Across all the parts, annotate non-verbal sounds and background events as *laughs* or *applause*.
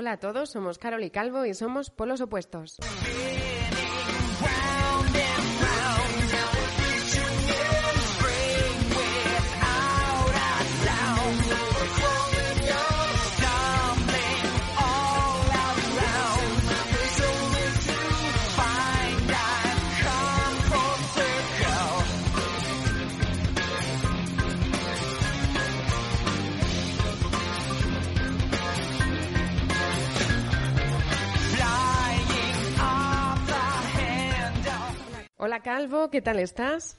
Hola a todos, somos Carol y Calvo y somos polos opuestos. Hola Calvo, ¿qué tal estás?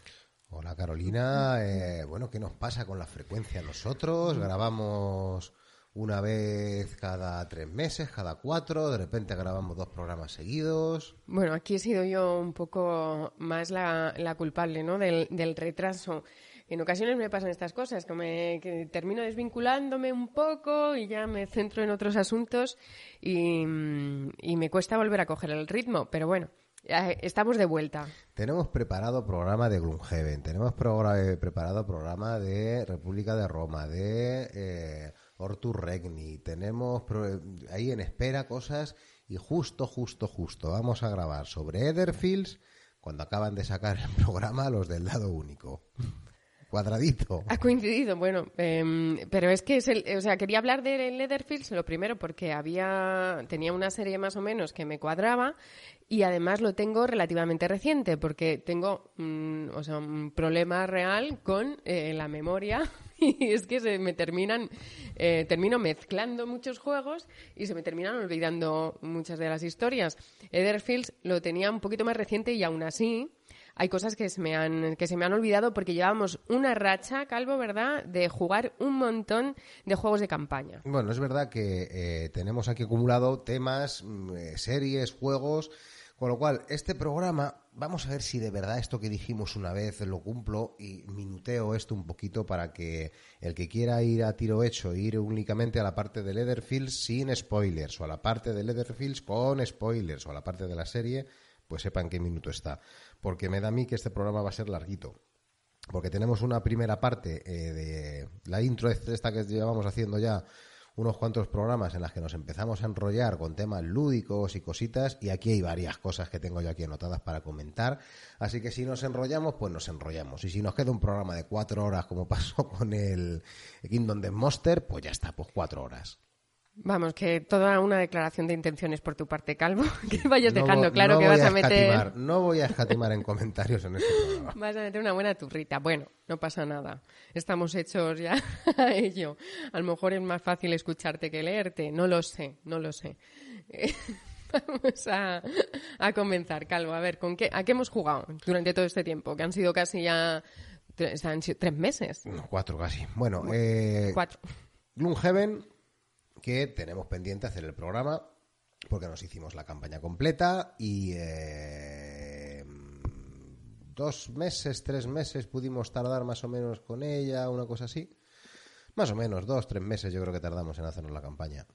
Hola Carolina, eh, bueno, ¿qué nos pasa con la frecuencia nosotros? Grabamos una vez cada tres meses, cada cuatro, de repente grabamos dos programas seguidos. Bueno, aquí he sido yo un poco más la, la culpable, ¿no? Del, del retraso. En ocasiones me pasan estas cosas, que, me, que termino desvinculándome un poco y ya me centro en otros asuntos y, y me cuesta volver a coger el ritmo, pero bueno. Ya Estamos de vuelta. Tenemos preparado programa de Gloomhaven, tenemos eh, preparado programa de República de Roma, de eh, Ortur Regni, tenemos pro- ahí en espera cosas y justo, justo, justo vamos a grabar sobre Etherfields cuando acaban de sacar el *laughs* programa los del dado único. Cuadradito. Ha coincidido, bueno, em, pero es que es el, o sea, quería hablar de Leatherfields lo primero porque había tenía una serie más o menos que me cuadraba y además lo tengo relativamente reciente porque tengo mm, o sea, un problema real con eh, la memoria *laughs* y es que se me terminan eh, termino mezclando muchos juegos y se me terminan olvidando muchas de las historias. Etherfields lo tenía un poquito más reciente y aún así hay cosas que se me han que se me han olvidado porque llevamos una racha, Calvo, ¿verdad?, de jugar un montón de juegos de campaña. Bueno, es verdad que eh, tenemos aquí acumulado temas, mm, eh, series, juegos, con lo cual este programa, vamos a ver si de verdad esto que dijimos una vez lo cumplo y minuteo esto un poquito para que el que quiera ir a tiro hecho, ir únicamente a la parte de Leatherfields sin spoilers, o a la parte de Leatherfields con spoilers, o a la parte de la serie, pues sepan qué minuto está. Porque me da a mí que este programa va a ser larguito. Porque tenemos una primera parte eh, de la intro esta que llevamos haciendo ya unos cuantos programas en las que nos empezamos a enrollar con temas lúdicos y cositas y aquí hay varias cosas que tengo yo aquí anotadas para comentar. Así que si nos enrollamos pues nos enrollamos. Y si nos queda un programa de cuatro horas como *laughs* pasó con el Kingdom Death Monster pues ya está pues cuatro horas Vamos, que toda una declaración de intenciones por tu parte, Calvo, *laughs* que vayas No dejando claro no que vas a meter escatimar, no voy a escatimar en comentarios en este programa vas a meter una buena turrita. Bueno, no pasa nada. Estamos hechos ya *laughs* a ello. A lo mejor es más fácil escucharte que leerte. No lo sé, no lo sé. Eh, *laughs* Vamos a, a comenzar, Calvo. A ver, ¿con qué, ¿a qué hemos jugado durante todo este tiempo? Que han sido casi ya tres, han sido tres meses. No, cuatro casi bueno eh, Cuatro. Gloomhaven, que tenemos pendiente hacer el programa, porque nos hicimos la campaña completa y eh, dos meses, tres meses pudimos tardar más o menos con ella, una cosa así. Más o menos, dos, tres meses yo creo que tardamos en hacernos la campaña.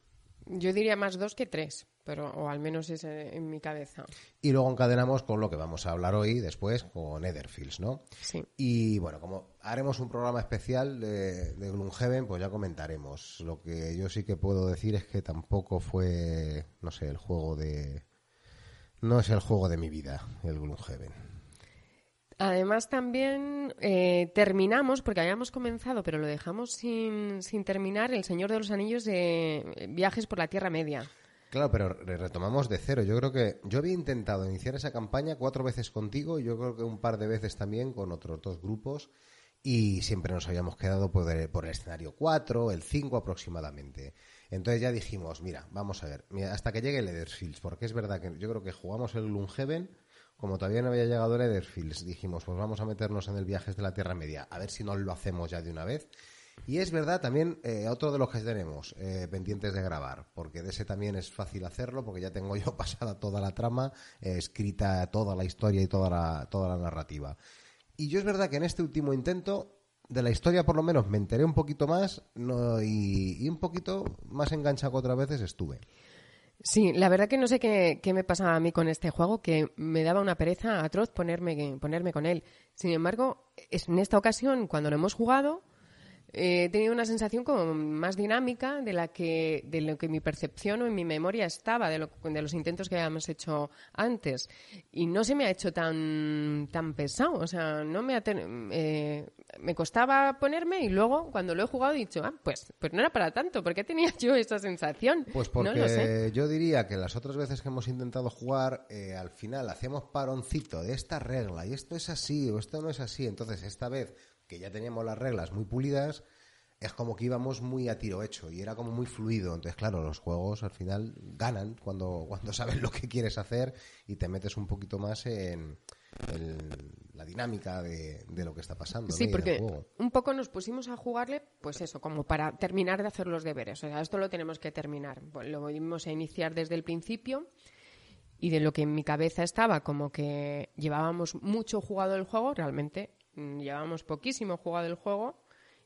Yo diría más dos que tres, pero o al menos es eh, en mi cabeza. Y luego encadenamos con lo que vamos a hablar hoy después, con Etherfields, ¿no? Sí. Y bueno, como haremos un programa especial de, de Gloomhaven, pues ya comentaremos. Lo que yo sí que puedo decir es que tampoco fue, no sé, el juego de... No es el juego de mi vida, el Gloomhaven. Además también eh, terminamos, porque habíamos comenzado, pero lo dejamos sin, sin terminar, El Señor de los Anillos de eh, Viajes por la Tierra Media. Claro, pero re- retomamos de cero. Yo creo que yo había intentado iniciar esa campaña cuatro veces contigo yo creo que un par de veces también con otros dos grupos y siempre nos habíamos quedado por el, por el escenario 4, el 5 aproximadamente. Entonces ya dijimos, mira, vamos a ver, mira, hasta que llegue el Etherfields, porque es verdad que yo creo que jugamos el Gloomhaven, como todavía no había llegado el Etherfields, dijimos, pues vamos a meternos en el Viajes de la Tierra Media, a ver si no lo hacemos ya de una vez. Y es verdad también eh, otro de los que tenemos eh, pendientes de grabar, porque de ese también es fácil hacerlo, porque ya tengo *laughs* yo pasada toda la trama, eh, escrita toda la historia y toda la, toda la narrativa. Y yo es verdad que en este último intento, de la historia por lo menos me enteré un poquito más y, y un poquito más enganchado que otras veces estuve. Sí, la verdad que no sé qué, qué, me pasaba a mí con este juego, que me daba una pereza atroz ponerme, ponerme con él. Sin embargo, en esta ocasión, cuando lo hemos jugado, he tenido una sensación como más dinámica de la que de lo que mi percepción o en mi memoria estaba de, lo, de los intentos que habíamos hecho antes y no se me ha hecho tan tan pesado o sea no me eh, me costaba ponerme y luego cuando lo he jugado he dicho ah pues pues no era para tanto ¿por qué tenía yo esa sensación pues porque yo diría que las otras veces que hemos intentado jugar eh, al final hacíamos paroncito de esta regla y esto es así o esto no es así entonces esta vez que ya teníamos las reglas muy pulidas, es como que íbamos muy a tiro hecho y era como muy fluido. Entonces, claro, los juegos al final ganan cuando, cuando *laughs* sabes lo que quieres hacer y te metes un poquito más en, la dinámica de, lo que está pasando. Sí, porque un poco nos pusimos a jugarle, pues eso, como para terminar de hacer los deberes. O sea, esto lo tenemos que terminar. Lo vamos a iniciar desde el principio y de lo que en mi cabeza estaba como que llevábamos mucho jugado el juego, realmente Mm, llevábamos poquísimo jugado el juego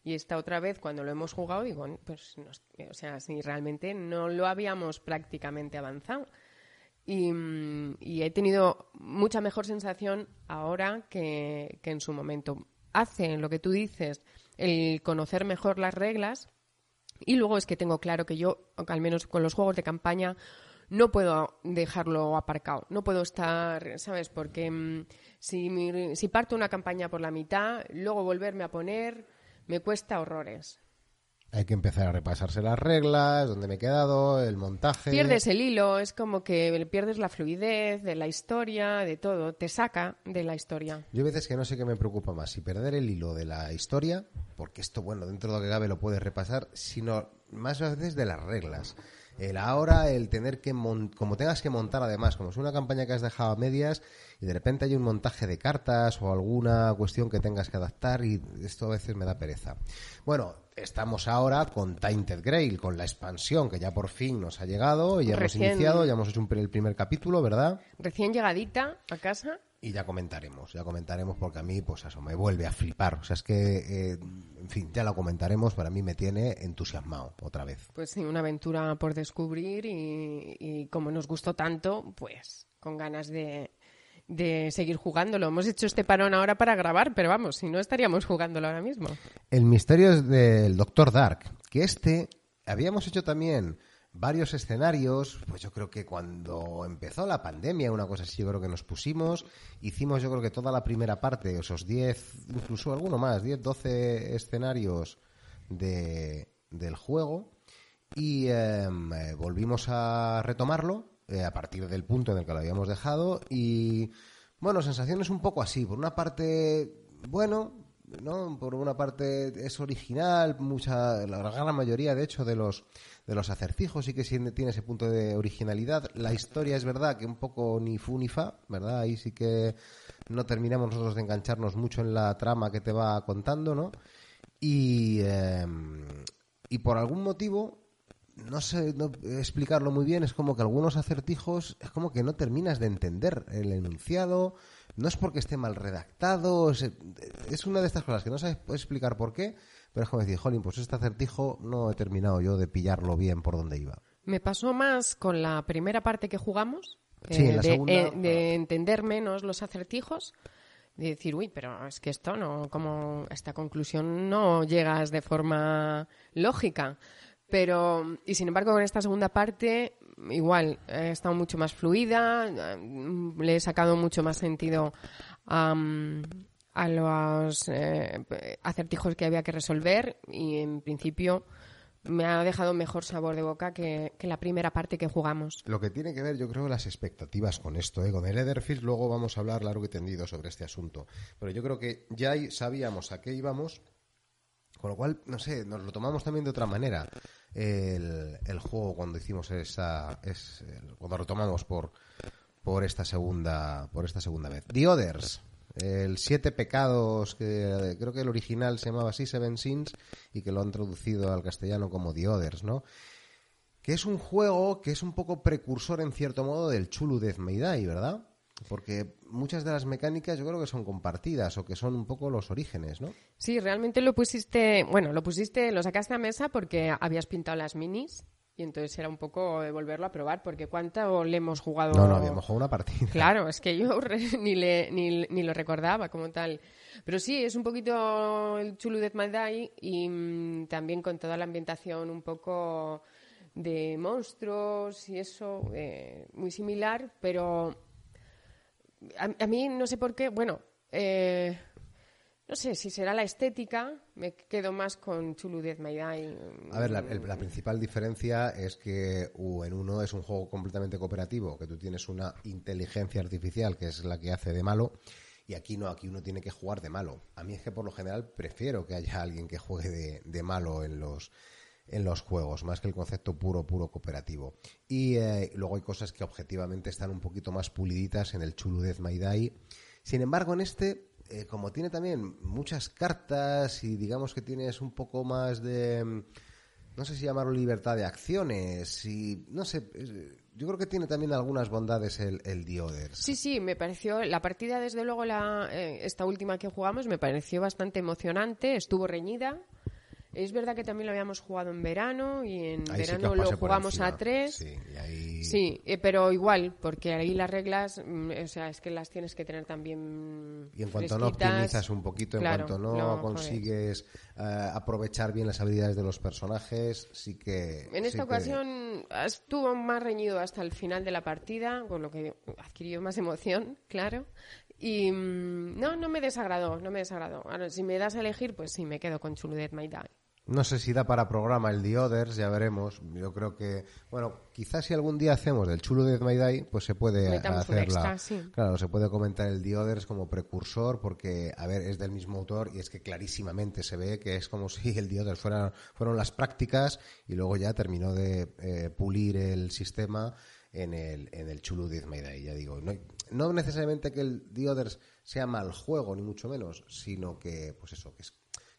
y esta otra vez cuando lo hemos jugado digo, pues, o sea, si realmente no lo habíamos prácticamente avanzado. Mm, y, he tenido mucha mejor sensación ahora que, que en su momento. Hace lo que tú dices, el conocer mejor las reglas y luego es que tengo claro que yo, al menos con los juegos de campaña, no puedo dejarlo aparcado, no puedo estar, ¿sabes? Porque mm, si, si parto una campaña por la mitad, luego volverme a poner me cuesta horrores. Hay que empezar a repasarse las reglas, dónde me he quedado, el montaje. Pierdes el hilo, es como que pierdes la fluidez de la historia, de todo, te saca de la historia. Yo a veces que no sé qué me preocupa más, si perder el hilo de la historia, porque esto, bueno, dentro de lo que cabe lo puedes repasar, sino más veces de las reglas el ahora, el tener que, como tengas que montar además, como es una campaña que has dejado a medias y de repente hay un montaje de cartas o alguna cuestión que tengas que adaptar y esto a veces me da pereza. Bueno, estamos ahora con Tainted Grail, con la expansión que ya por fin nos ha llegado, ya hemos iniciado, ya hemos hecho el primer capítulo, ¿verdad? Recién llegadita a casa. Y ya comentaremos, ya comentaremos porque a mí, pues eso, me vuelve a flipar. O sea, es que, eh, en fin, ya lo comentaremos, para mí me tiene entusiasmado otra vez. Pues sí, una aventura por descubrir y, y como nos gustó tanto, pues con ganas de, de seguir jugándolo. Hemos hecho este parón ahora para grabar, pero vamos, si no estaríamos jugándolo ahora mismo. El misterio es del Doctor Dark, que este habíamos hecho también varios escenarios, pues yo creo que cuando empezó la pandemia, una cosa así, yo creo que nos pusimos, hicimos yo creo que toda la primera parte, esos 10, incluso alguno más, 10, 12 escenarios de, del juego y em, eh, volvimos a retomarlo eh, a partir del punto en el que lo habíamos dejado y bueno, sensaciones un poco así, por una parte, bueno, ¿no? Por una parte es original, mucha, la gran mayoría, de hecho, de los de los acertijos sí que tiene ese punto de originalidad. La historia es verdad que un poco ni fu ni fa, ¿verdad? Ahí sí que no terminamos nosotros de engancharnos mucho en la trama que te va contando, ¿no? Y, em, y por algún motivo, no sé no explicarlo muy bien, es como que algunos acertijos es como que no terminas de entender el enunciado, no es porque esté mal redactado, es, es una de estas cosas que no sabes explicar por qué, pero es como decir, jolín, pues este acertijo no he terminado yo de pillarlo bien por donde iba. Me pasó más con la primera parte que jugamos, eh, de, de, entender menos los acertijos, de decir, uy, pero es que esto no, como esta conclusión no llegas de forma lógica. Pero, y sin embargo, con esta segunda parte, igual, he estado mucho más fluida, le he sacado mucho más sentido a, a los eh, acertijos que había que resolver y en principio me ha dejado mejor sabor de boca que, la primera parte que jugamos. Lo que tiene que ver, yo creo, las expectativas con esto, ¿eh? con el Etherfield, luego vamos a hablar largo y tendido sobre este asunto. Pero yo creo que ya sabíamos a qué íbamos, con lo cual, no sé, nos lo tomamos también de otra manera el, juego cuando hicimos esa, cuando retomamos por, por esta segunda, por esta segunda vez. The Others, El Siete Pecados, que creo que el original se llamaba así, Seven Sins, y que lo han traducido al castellano como The Others, ¿no? Que es un juego que es un poco precursor, en cierto modo, del Chulu Death May ¿verdad? Porque muchas de las mecánicas yo creo que son compartidas o que son un poco los orígenes, ¿no? Sí, realmente lo pusiste, bueno, lo pusiste, lo sacaste a mesa porque habías pintado las minis y entonces era un poco de volverlo a probar, porque ¿cuánto le hemos jugado? No, no, habíamos jugado una partida. Claro, es que yo *laughs* ni, le, ni, ni, lo recordaba como tal. Pero sí, es un poquito el Chulu Death My Die y mm, también con toda la ambientación un poco de monstruos y eso, eh, muy similar, pero a, mí no sé por qué, bueno, eh, no sé si será la estética, me quedo más con Chulu Death My Die. A ver, la, principal diferencia es que en uno es un juego completamente cooperativo, que tú tienes una inteligencia artificial que es la que hace de malo, y aquí no, aquí uno tiene que jugar de malo. A mí es que por lo general prefiero que haya alguien que juegue de, malo en los en los juegos, más que el concepto puro, puro cooperativo. Y eh, luego hay cosas que objetivamente están un poquito más puliditas en el Chulu Death My Die. Sin embargo, en este eh, como tiene también muchas cartas y digamos que tienes un poco más de, mm, no sé si llamarlo libertad de acciones y no sé, yo creo que tiene también algunas bondades el, el Sí, sí, me pareció, la partida desde luego, la, eh, esta última que jugamos, me pareció bastante emocionante, estuvo reñida. Es verdad que también lo habíamos jugado en verano y en verano lo jugamos a tres. Sí, eh, pero igual, porque ahí las reglas, mm, o sea, es que las tienes que tener también. Y en cuanto no optimizas un poquito, en cuanto no, consigues eh, aprovechar bien las habilidades de los personajes, sí que. En esta ocasión estuvo más reñido hasta el final de la partida, con lo que adquirió más emoción, claro. Y mm, no, no me desagradó, no me desagradó. Ahora, si me das a elegir, pues sí, me quedo con Chulu Dead My Die. No sé si da para programa el The Others, ya veremos. Yo creo que, bueno, quizás si algún día hacemos del Chulo de My Die, pues se puede hacer la... Claro, se puede comentar el The Others como precursor porque, a ver, es del mismo autor y es que clarísimamente se ve que es como *laughs* si el The Others fuera, fueron las prácticas y luego ya terminó de eh, pulir el sistema en el, en el Chulu Die. Ya digo, no, no necesariamente que el The Others sea mal juego, ni mucho menos, sino que, pues eso, que es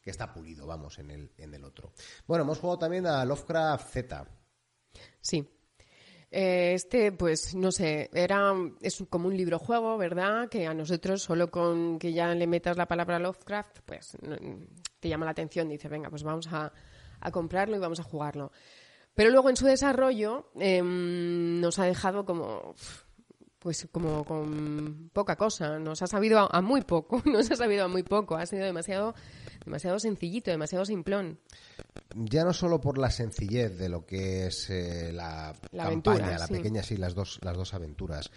está pulido, vamos, en el, en el otro. Bueno, hemos jugado también a Lovecraft Z. Sí. Eh, este, pues, no sé, era, es como un libro juego, ¿verdad? Que a nosotros, solo con que ya le metas la palabra Lovecraft, pues te llama la atención, dice, venga, pues vamos a, comprarlo y vamos a jugarlo. Pero luego en su desarrollo em, nos ha dejado como pues como con poca cosa, nos ha sabido a, muy poco, *laughs* nos ha sabido a muy poco, ha sido demasiado, demasiado sencillito, demasiado simplón. Ya no solo por la sencillez de lo que es eh, la, campaña, la pequeña, sí, las dos, las dos aventuras.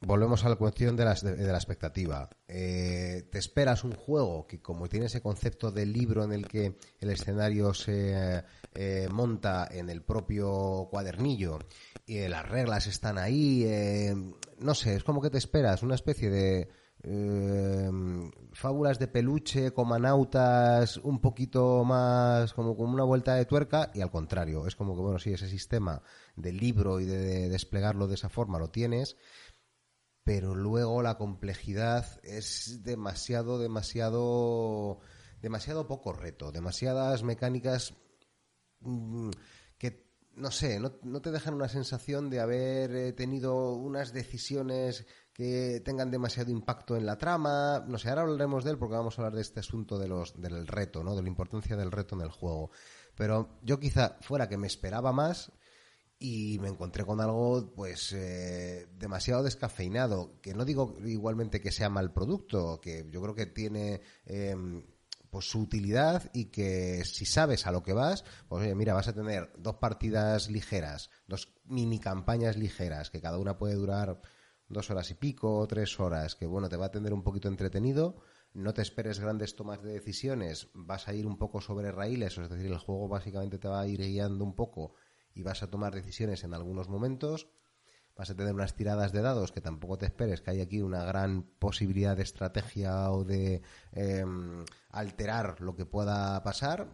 Volvemos a la cuestión de, de, la expectativa. Eh, te esperas un juego que, como tiene ese concepto de libro en el que el escenario se eh, monta en el propio cuadernillo y las reglas están ahí, eh, no sé, es como que te esperas una especie de eh, fábulas de peluche, comanautas, un poquito más como, como una vuelta de tuerca y al contrario, es como que, bueno, sí, ese sistema del libro y de, desplegarlo de esa forma lo tienes, pero luego la complejidad es demasiado, demasiado, demasiado poco reto, demasiadas mecánicas mm, no sé, no, te dejan una sensación de haber eh, tenido unas decisiones que tengan demasiado impacto en la trama. No sé, ahora hablaremos de él porque vamos a hablar de este asunto de los, del reto, ¿no? De la importancia del reto en el juego. Pero yo quizá fuera que me esperaba más y me encontré con algo pues eh, demasiado descafeinado que no digo igualmente que sea mal producto que yo creo que tiene em, pues, su utilidad y que si sabes a lo que vas, pues oye, mira, vas a tener dos partidas ligeras, dos mini campañas ligeras, que cada una puede durar dos horas y pico, tres horas, que bueno, te va a tener un poquito entretenido. No te esperes grandes tomas de decisiones, vas a ir un poco sobre raíles, es decir, el juego básicamente te va a ir guiando un poco y vas a tomar decisiones en algunos momentos vas a tener unas tiradas de dados que tampoco te esperes que hay aquí una gran posibilidad de estrategia o de em, alterar lo que pueda pasar.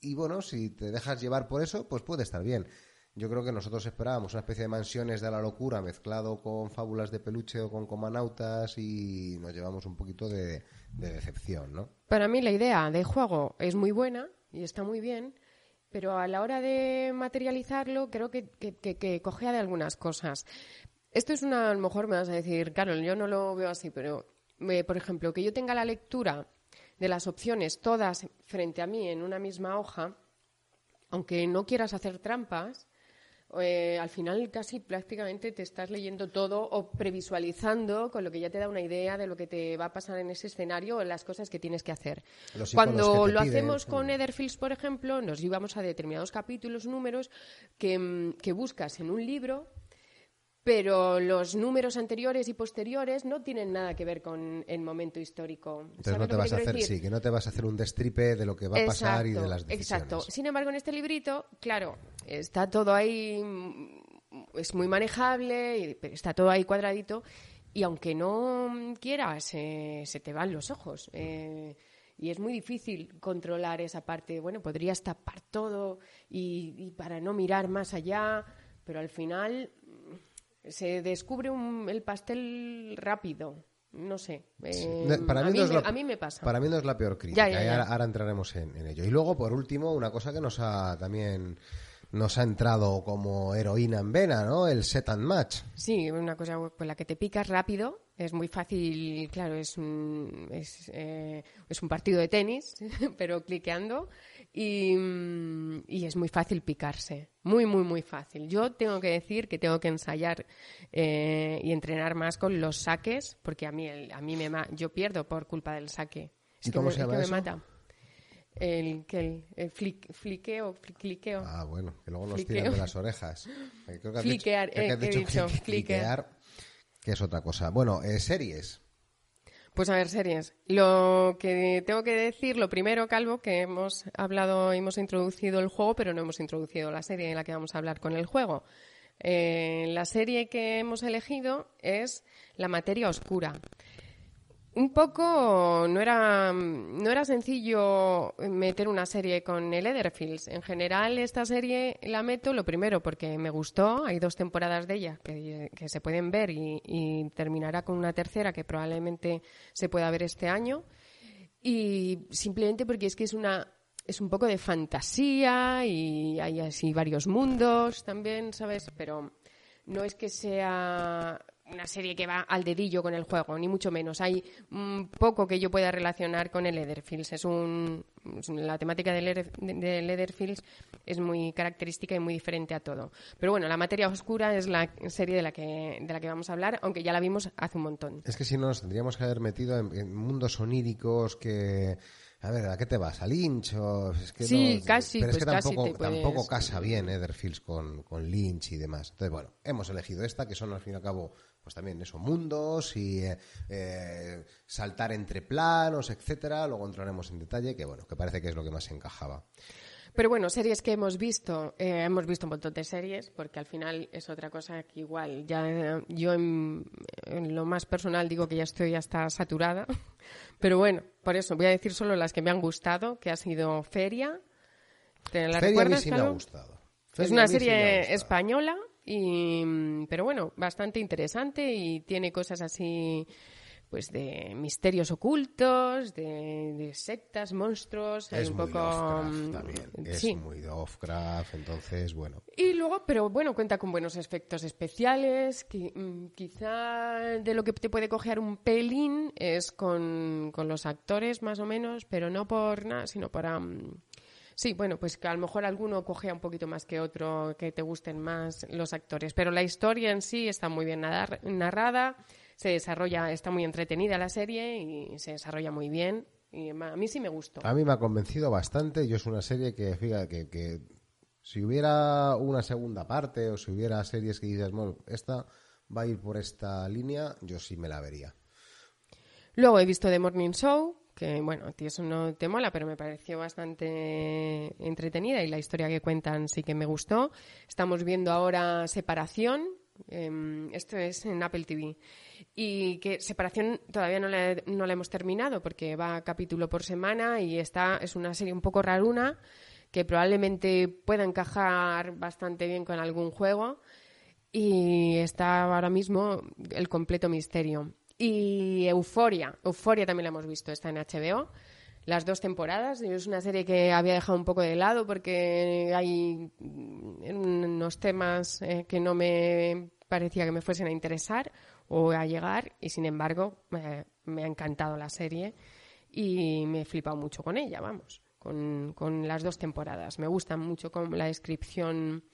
Y bueno, si te dejas llevar por eso, pues puede estar bien. Yo creo que nosotros esperábamos una especie de mansiones de la locura mezclado con fábulas de peluche o con comanautas y nos llevamos un poquito de, decepción, ¿no? Para mí la idea de juego es muy buena y está muy bien, pero a la hora de materializarlo creo que, que, cogea de algunas cosas. Esto es una, a lo mejor me vas a decir, Carol, yo no lo veo así, pero, eh, por ejemplo, que yo tenga la lectura de las opciones todas frente a mí en una misma hoja, aunque no quieras hacer trampas, eh, al final casi prácticamente te estás leyendo todo o previsualizando con lo que ya te da una idea de lo que te va a pasar en ese escenario o en las cosas que tienes que hacer. Cuando lo hacemos con Etherfields, por ejemplo, nos llevamos a determinados capítulos, números que, mm, que buscas en un libro pero los números anteriores y posteriores no tienen nada que ver con el momento histórico. Entonces no te vas a hacer, sí, que no te vas a hacer un destripe de lo que va a pasar y de las decisiones. Exacto. Sin embargo, en este librito, claro, está todo ahí, es muy manejable, está todo ahí cuadradito, y aunque no quieras, se te van los ojos. Eh, y es muy difícil controlar esa parte. Bueno, podrías tapar todo y para no mirar más allá, pero al final se descubre el pastel rápido. No sé. Eh, para mí a, mí me pasa. Para mí no es la peor crítica. ahora, entraremos en, ello. Y luego, por último, una cosa que nos ha también nos ha entrado como heroína en vena, ¿no? El set and match. Sí, una cosa con la que te picas rápido. Es muy fácil, claro, es un, es, eh, es un partido de tenis, *laughs* pero cliqueando. Mm, y, es muy fácil picarse, muy, muy, muy fácil. Yo tengo que decir que tengo que ensayar eh, y entrenar más con los saques, porque a mí, a mí me yo pierdo por culpa del saque. ¿Y cómo se llama me mata. El, el, el fliqueo. Ah, bueno, que luego nos tiran de las orejas. Fliquear, he dicho, fliquear, que es otra cosa. Bueno, eh, series. Pues a ver, series. Lo que tengo que decir, lo primero, Calvo, que hemos hablado, hemos introducido el juego, pero no hemos introducido la serie en la que vamos a hablar con el juego. Eh, la serie que hemos elegido es La materia oscura un poco no era, no era sencillo meter una serie con el Etherfields. En general, esta serie la meto, lo primero, porque me gustó. Hay dos temporadas de ella que, se pueden ver y, terminará con una tercera que probablemente se pueda ver este año. Y simplemente porque es que es una es un poco de fantasía y hay así varios mundos también, ¿sabes? Pero no es que sea una serie que va al dedillo con el juego, ni mucho menos. Hay un poco que yo pueda relacionar con el Leatherfields. Es un, la temática del de Leatherfields es muy característica y muy diferente a todo. Pero bueno, La materia oscura es la serie de la que, de la que vamos a hablar, aunque ya la vimos hace un montón. Es que si no nos tendríamos que haber metido en, mundos oníricos que... A ver, ¿a qué te vas? ¿A Lynch? es que sí, casi. Pero es pues que tampoco, tampoco casa bien Etherfields con, con Lynch y demás. Entonces, bueno, hemos elegido esta, que son al fin y al cabo pues también esos mundos y eh, eh, saltar entre planos, etcétera. Luego entraremos en detalle, que bueno, que parece que es lo que más encajaba. Pero bueno, series que hemos visto, eh, hemos visto un montón de series, porque al final es otra cosa que igual, ya yo en, lo más personal digo que ya estoy hasta saturada, *laughs* pero bueno, por eso voy a decir solo las que me han gustado, que ha sido Feria. ¿Te la Feria recuerdas, me ha gustado. es una serie española y, mm, pero bueno, bastante interesante y tiene cosas así pues de misterios ocultos, de, sectas, monstruos, es un muy poco mm, también. es muy Lovecraft, entonces bueno. Y luego, pero bueno, cuenta con buenos efectos especiales, que, mm, quizá de lo que te puede coger un pelín es con, con los actores más o menos, pero no por nada, sino para Sí, bueno, pues que a lo mejor alguno cogea un poquito más que otro, que te gusten más los actores. Pero la historia en sí está muy bien narrada, se desarrolla, está muy entretenida la serie y se desarrolla muy bien. Y a mí sí me gustó. A mí me ha convencido bastante. Yo es una serie que, fíjate, que, si hubiera una segunda parte o si hubiera series que dices, bueno, esta va a ir por esta línea, yo sí me la vería. Luego he visto The Morning Show, que bueno, ti eso no te mola, pero me pareció bastante entretenida y la historia que cuentan sí que me gustó. Estamos viendo ahora Separación, em, esto es en Apple TV. Y que Separación todavía no la, no la hemos terminado porque va capítulo por semana y esta es una serie un poco raruna que probablemente pueda encajar bastante bien con algún juego y está ahora mismo el completo misterio. Y Euforia, Euforia también la hemos visto, está en HBO, las dos temporadas. Es una serie que había dejado un poco de lado porque hay unos temas eh, que no me parecía que me fuesen a interesar o a llegar y sin embargo me ha encantado la serie y me he flipado mucho con ella, vamos, con, con las dos temporadas. Me gusta mucho con la descripción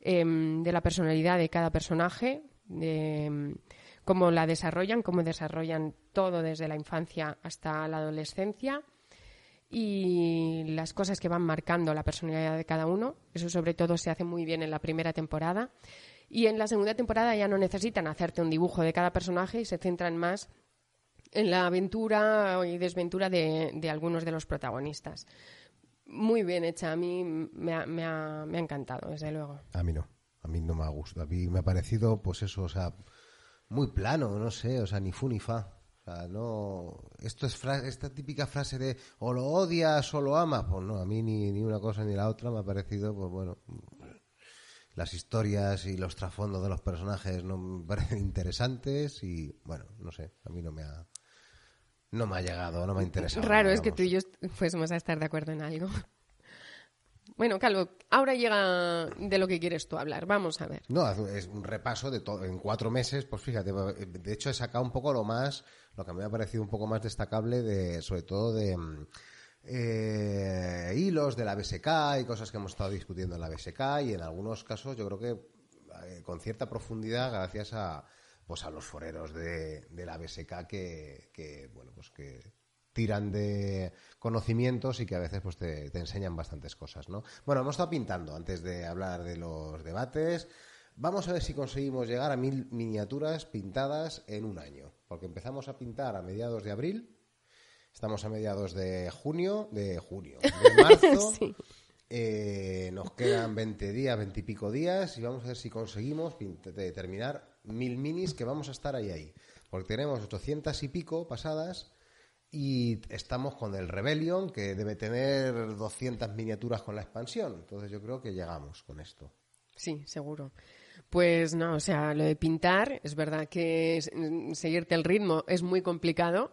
em, de la personalidad de cada personaje, de cómo la desarrollan, cómo desarrollan todo desde la infancia hasta la adolescencia y las cosas que van marcando la personalidad de cada uno. Eso sobre todo se hace muy bien en la primera temporada. Y en la segunda temporada ya no necesitan hacerte un dibujo de cada personaje y se centran más en la aventura y desventura de, algunos de los protagonistas. Muy bien hecha, a mí me ha, me, ha, me ha encantado, desde luego. A mí no, a mí no me ha gustado. A mí me ha parecido, pues eso, o sea, muy plano, no sé, o sea, ni fu ni fa. O sea, no. Esto es esta típica frase de o lo odias o lo amas. Pues no, a mí ni, ni una cosa ni la otra me ha parecido, pues bueno. Las historias y los trasfondos de los personajes no me *laughs* parecen interesantes y, bueno, no sé, a mí no me ha. No me ha llegado, no me ha interesado. Raro es que tú y yo fuésemos a estar de acuerdo en algo. Bueno, Calvo, ahora llega de lo que quieres tú hablar. Vamos a ver. No, es un repaso de todo. En cuatro meses, pues fíjate, de hecho he sacado un poco lo más, lo que me ha parecido un poco más destacable, de, sobre todo de eh, hilos de la BSK y cosas que hemos estado discutiendo en la BSK y en algunos casos yo creo que eh, con cierta profundidad gracias a pues a los foreros de, de la BSK que, que bueno pues que tiran de conocimientos y que a veces pues te, enseñan bastantes cosas, ¿no? Bueno, hemos estado pintando antes de hablar de los debates. Vamos a ver si conseguimos llegar a mil miniaturas pintadas en un año, porque empezamos a pintar a mediados de abril, estamos a mediados de junio, de junio, de *laughs* marzo. Eh, nos quedan 20 días, 20 y pico días y vamos a ver si conseguimos terminar mil minis que vamos a estar ahí ahí. Porque tenemos 800 y pico pasadas y estamos con el Rebellion, que debe tener 200 miniaturas con la expansión. Entonces yo creo que llegamos con esto. Sí, seguro. Pues no, o sea, lo de pintar, es verdad que seguirte el ritmo es muy complicado,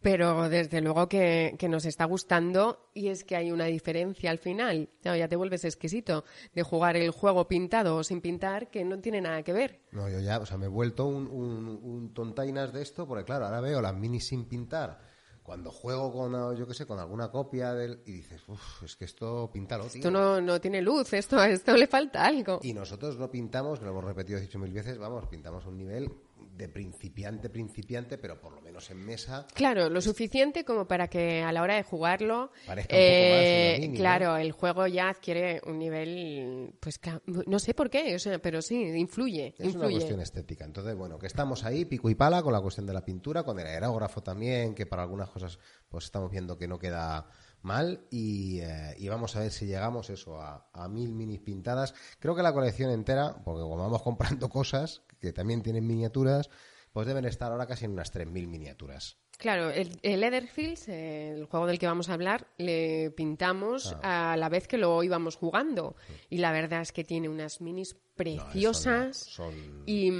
pero desde luego que, nos está gustando y es que hay una diferencia al final. ya te vuelves exquisito de jugar el juego pintado o sin pintar que no tiene nada que ver. No, yo ya, o sea, me he vuelto un, un, un tontainas de esto porque claro, ahora veo las minis sin pintar cuando juego con, yo qué sé, con alguna copia del, y dices, uff, es que esto píntalo, tío. Esto no, no tiene luz, esto, a esto le falta algo. Y nosotros no pintamos, que lo hemos repetido dicho mil veces, vamos, pintamos un nivel de principiante, principiante, pero por lo menos en mesa. Claro, lo suficiente como para que a la hora de jugarlo, eh, claro, el juego ya adquiere un nivel, pues no sé por qué, pero sí, influye. Es una cuestión estética. Entonces, bueno, que estamos ahí, pico y pala, con la cuestión de la pintura, con el aerógrafo también, que para algunas cosas, pues estamos viendo que no queda mal y, eh, y, vamos a ver si llegamos eso a, a, mil minis pintadas. Creo que la colección entera, porque como vamos *laughs* comprando cosas que también tienen miniaturas, pues deben estar ahora casi en unas 3.000 miniaturas. Claro, el, el Leatherfields, el juego del que vamos a hablar, le pintamos ah. a la vez que lo íbamos jugando. Y la verdad es que tiene unas minis preciosas y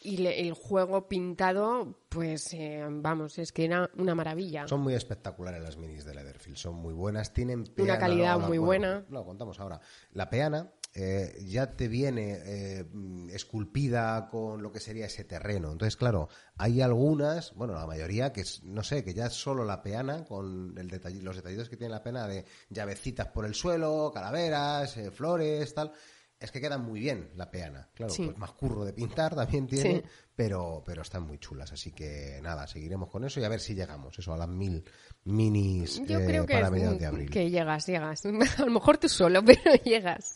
y el juego pintado, pues eh, vamos, es que era una maravilla. Son muy espectaculares las minis de Leatherfield, son muy buenas, tienen una calidad muy buena. Lo contamos ahora. La peana eh, ya te viene eh, esculpida con lo que sería ese terreno. Entonces, claro, hay algunas, bueno, la mayoría que no sé, que ya es solo la peana con el los detallitos que tiene la pena de llavecitas por el suelo, calaveras, flores, tal es que quedan muy bien la peana. Claro, pues más curro de pintar también tiene, pero, pero están muy chulas. Así que nada, seguiremos con eso y a ver si llegamos eso a las mil minis Yo creo eh, que para mediados de abril. Que llegas, llegas. *laughs* A lo mejor tú solo, *laughs* pero llegas.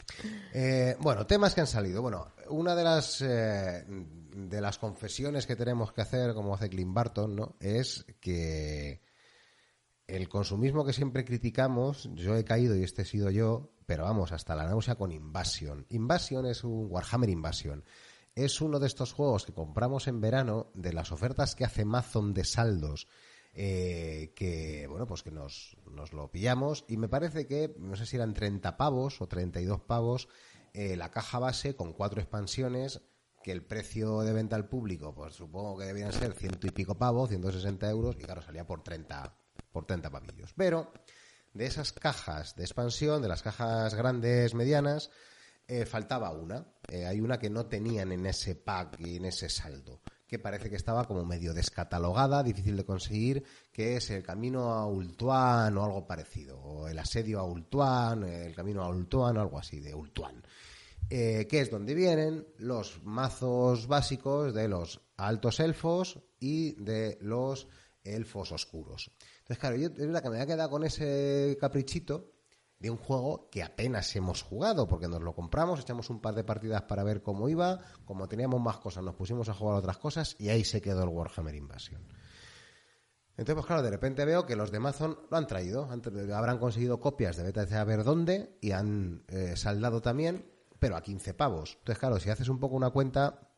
Eh, bueno, temas que han salido. Bueno, una de las eh, de las confesiones que tenemos que hacer, como hace Clint Barton, ¿no? es que el consumismo que siempre criticamos, yo he caído y este he sido yo, pero vamos, hasta la náusea con Invasion. Invasion es un Warhammer Invasion. Es uno de estos juegos que compramos en verano, de las ofertas que hace Amazon de saldos eh, que, bueno, pues que nos, nos, lo pillamos y me parece que, no sé si eran 30 pavos o 32 pavos, eh, la caja base con cuatro expansiones, que el precio de venta al público, pues supongo que debían ser ciento y pico pavos, 160 euros, y claro, salía por 30, por 30 pavillos. Pero de esas cajas de expansión, de las cajas grandes, medianas, eh, faltaba una. hay una que no tenían en ese pack y en ese saldo que parece que estaba como medio descatalogada, difícil de conseguir, que es el camino a Ultuan o algo parecido, o el asedio a Ultuan, el camino a Ultuan, algo así, de Ultuan. Eh, que es donde vienen los mazos básicos de los altos elfos y de los elfos oscuros. Entonces, claro, yo es verdad que me había quedado con ese caprichito de un juego que apenas hemos jugado, porque nos lo compramos, echamos un par de partidas para ver cómo iba, como teníamos más cosas, nos pusimos a jugar otras cosas y ahí se quedó el Warhammer Invasion. Entonces, pues claro, de repente veo que los de Amazon lo han traído, habrán conseguido copias de beta de a ver dónde y han eh, saldado también, pero a 15 pavos. Entonces, claro, si haces un poco una cuenta,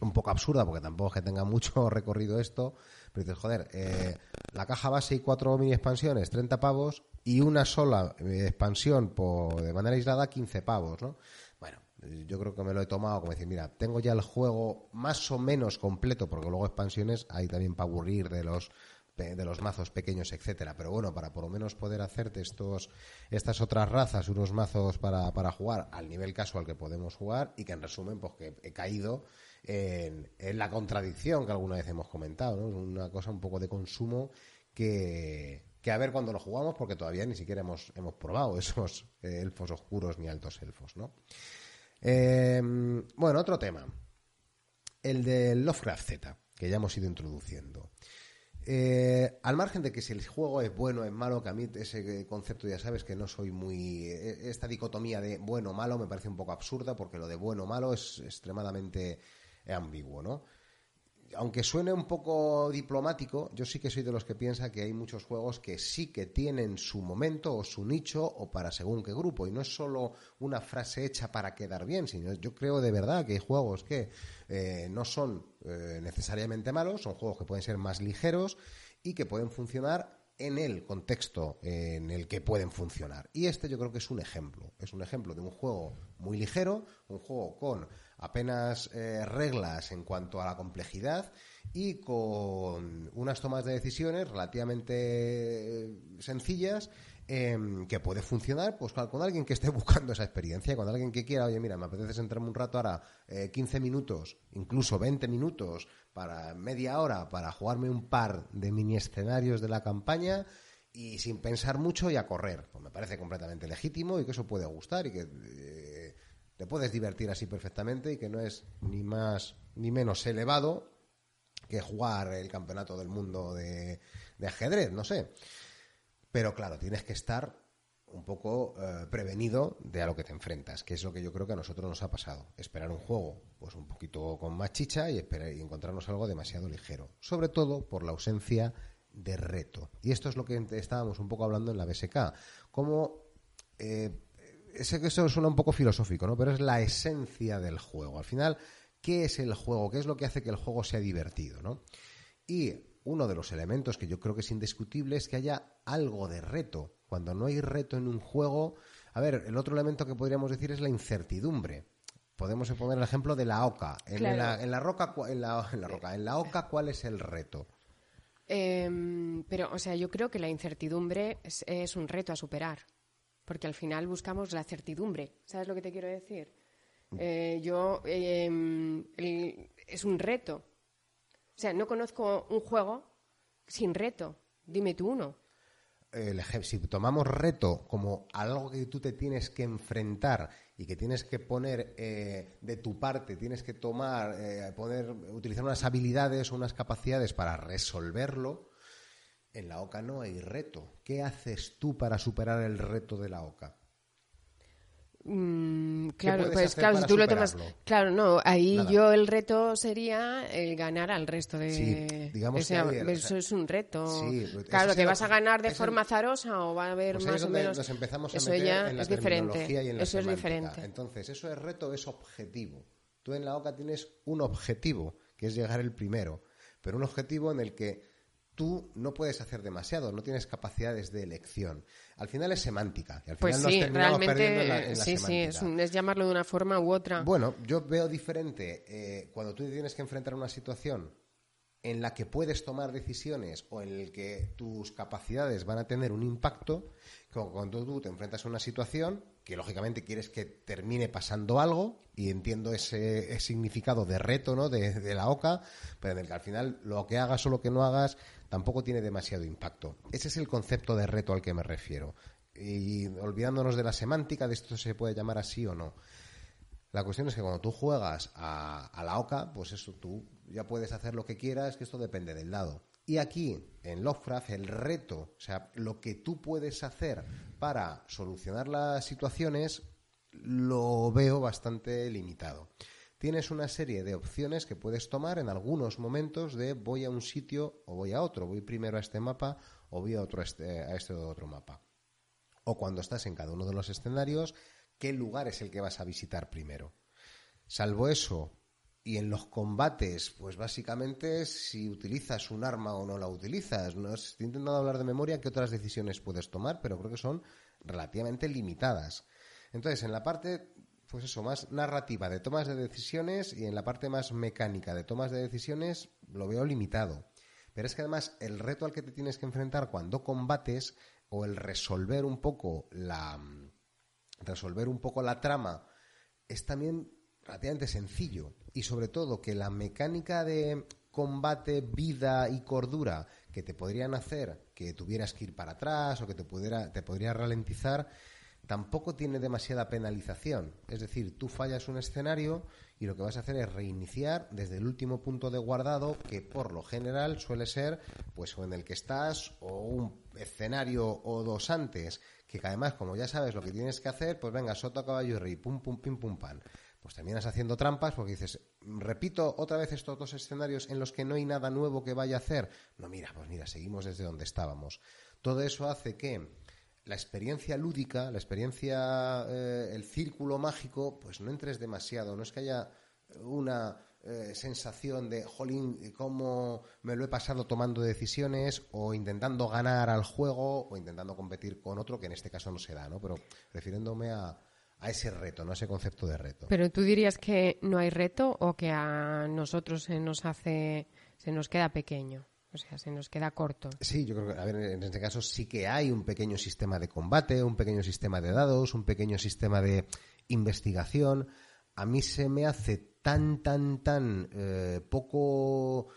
un poco absurda, porque tampoco es que tenga *laughs* mucho recorrido esto, pero dices, joder, eh, la caja base y cuatro mini expansiones, 30 pavos, y una sola eh, expansión por, de manera aislada, 15 pavos, ¿no? Bueno, yo creo que me lo he tomado como decir, mira, tengo ya el juego más o menos completo, porque luego expansiones hay también para aburrir de los de los mazos pequeños, etcétera. Pero bueno, para por lo menos poder hacerte estos, estas otras razas, unos mazos para, para jugar al nivel casual que podemos jugar y que en resumen, pues que he caído en, la contradicción que alguna vez hemos comentado, ¿no? Una cosa un poco de consumo que, que a ver cuando lo jugamos, porque todavía ni siquiera hemos, hemos probado *laughs* esos eh, elfos oscuros ni altos elfos, ¿no? Em, bueno, otro tema. El de Lovecraft Z, que ya hemos ido introduciendo. Eh, al margen de que si el juego es bueno o es malo, que a mí ese concepto ya sabes que no soy muy... E, esta dicotomía de bueno o malo me parece un poco absurda porque lo de bueno o malo es extremadamente ambiguo, ¿no? aunque suene un poco diplomático, yo sí que soy de los que piensa que hay muchos juegos que sí que tienen su momento o su nicho o para según qué grupo. Y no es solo una frase hecha para quedar bien, sino yo creo de verdad que hay juegos que eh, no son eh, necesariamente malos, son juegos que pueden ser más ligeros y que pueden funcionar en el contexto en el que pueden funcionar. Y este yo creo que es un ejemplo. Es un ejemplo de un juego muy ligero, un juego con apenas eh, reglas en cuanto a la complejidad y con unas tomas de decisiones relativamente eh, sencillas em, que puede funcionar pues con alguien que esté *laughs* buscando esa experiencia, con alguien que quiera, oye, mira, me apetece sentarme un rato ahora, 15 eh, minutos, incluso 20 minutos, para media hora, para jugarme un par de mini escenarios de la campaña y sin pensar mucho y a correr. Pues me parece completamente legítimo y que eso puede gustar y que te puedes divertir así perfectamente y que no es ni más ni menos elevado que jugar el campeonato del mundo de, ajedrez, no sé. Pero claro, tienes que estar un poco eh, prevenido de a lo que te enfrentas, que es lo que yo creo que a nosotros nos ha pasado. Esperar un juego pues un poquito con más chicha y, esperar, y encontrarnos algo demasiado ligero. Sobre todo por la ausencia de reto. Y esto es lo que estábamos un poco hablando en la BSK. Cómo eh, sé que eso suena un poco filosófico, ¿no? Pero es la esencia del juego. Al final, ¿qué es el juego? ¿Qué es lo que hace que el juego sea divertido, ¿no? Y uno de los elementos que yo creo que es indiscutible es que haya algo de reto. Cuando no hay reto en un juego, a ver, el otro elemento que podríamos decir es la incertidumbre. Podemos poner el ejemplo de la oca. En, la, roca, en la, roca, en la oca, ¿cuál es el reto? Em, pero, o sea, yo creo que la incertidumbre es un reto a superar porque al final buscamos la certidumbre. ¿Sabes lo que te quiero decir? Eh, yo em, es un reto. O sea, no conozco un juego sin reto. Dime tú uno. si tomamos reto como algo que tú te tienes que enfrentar y que tienes que poner eh, de tu parte, tienes que tomar, eh, poner, utilizar unas habilidades o unas capacidades para resolverlo, en la OCA no hay reto. ¿Qué haces tú para superar el reto de la OCA? Mm, claro, pues claro, si tú lo tomas. Claro, no, ahí yo el reto sería el ganar al resto de. Sí, digamos que eso es un reto. Sí, claro, que vas a ganar de forma zarosa o va a haber pues más o menos. Nos empezamos a eso ya en la es diferente. Y en la eso es diferente. Entonces, eso es reto, es objetivo. Tú en la OCA tienes un objetivo, que es llegar el primero, pero un objetivo en el que tú no puedes hacer demasiado, no tienes capacidades de elección. Al final es semántica. Y al Pues final sí, nos realmente, perdiendo en la, en la sí, sí, es, un- es llamarlo de una forma u otra. Bueno, yo veo diferente eh, cuando tú tienes que enfrentar una situación en la que puedes tomar decisiones o en el que tus capacidades van a tener un impacto, como cuando tú te enfrentas a una situación que lógicamente quieres que termine pasando algo y entiendo ese, ese significado de reto, ¿no? De, de la OCA, pero en el que al final lo que hagas o lo que no hagas tampoco tiene demasiado impacto. Ese es el concepto de reto al que me refiero. Y olvidándonos de la semántica, de esto se puede llamar así o no. La cuestión es que cuando tú juegas a, la OCA, pues eso, tú ya puedes hacer lo que quieras, que esto depende del dado. Y aquí, en Lovecraft, el reto, o sea, lo que tú puedes hacer para solucionar las situaciones, lo veo bastante limitado. Tienes una serie de opciones que puedes tomar en algunos momentos de voy a un sitio o voy a otro, voy primero a este mapa o voy a, otro a este, a este otro mapa o cuando estás en cada uno de los escenarios, qué lugar es el que vas a visitar primero. Salvo eso, y en los combates, pues básicamente si utilizas un arma o no la utilizas. No estoy intentando hablar de memoria qué otras decisiones puedes tomar, pero creo que son relativamente limitadas. Entonces, en la parte, pues eso, más narrativa de tomas de decisiones y en la parte más mecánica de tomas de decisiones, lo veo limitado. Pero es que además el reto al que te tienes que enfrentar cuando combates o el resolver un poco la resolver un poco la trama es también relativamente sencillo y sobre todo que la mecánica de combate, vida y cordura que te podrían hacer que tuvieras que ir para atrás o que te pudiera te podría ralentizar tampoco tiene demasiada penalización. Es decir, tú fallas un escenario y lo que vas a hacer es reiniciar desde el último punto de guardado, que por lo general suele ser pues o en el que estás o un escenario o dos antes, que además, como ya sabes lo que tienes que hacer, pues venga, soto, caballo y rey, pum, pum, pim, pum, pam. Pues terminas haciendo trampas porque dices, repito otra vez estos dos escenarios en los que no hay nada nuevo que vaya a hacer. No, mira, pues mira, seguimos desde donde estábamos. Todo eso hace que la experiencia lúdica, la experiencia, eh, el círculo mágico, pues no entres demasiado. No es que haya una eh, sensación de, jolín, cómo me lo he pasado tomando decisiones o intentando ganar al juego o intentando competir con otro, que en este caso no se da, ¿no? Pero refiriéndome a, a ese reto, no a ese concepto de reto. Pero tú dirías que no hay reto o que a nosotros se nos hace, se nos queda pequeño, o sea, se nos queda corto. Sí, yo creo que a ver, en este caso sí que hay un pequeño sistema de combate, un pequeño sistema de dados, un pequeño sistema de investigación. A mí se me hace tan, tan, tan eh, poco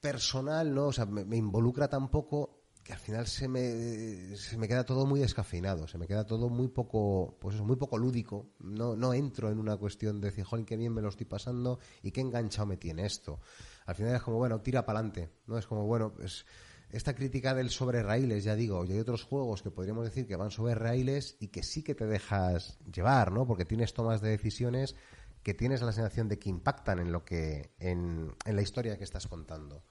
personal, ¿no? O sea, me, involucra tan poco que al final se me, se me queda todo muy descafeinado, se me queda todo muy poco, pues eso, muy poco lúdico. No, no entro en una cuestión de decir, jolín, qué bien me lo estoy pasando y qué enganchado me tiene esto. Al final es como, bueno, tira para adelante, ¿no? Es como, bueno, pues esta crítica del sobre raíles, ya digo, y hay otros juegos que podríamos decir que van sobre raíles y que sí que te dejas llevar, ¿no? Porque tienes tomas de decisiones que tienes la sensación de que impactan en lo que, en, en la historia que estás contando.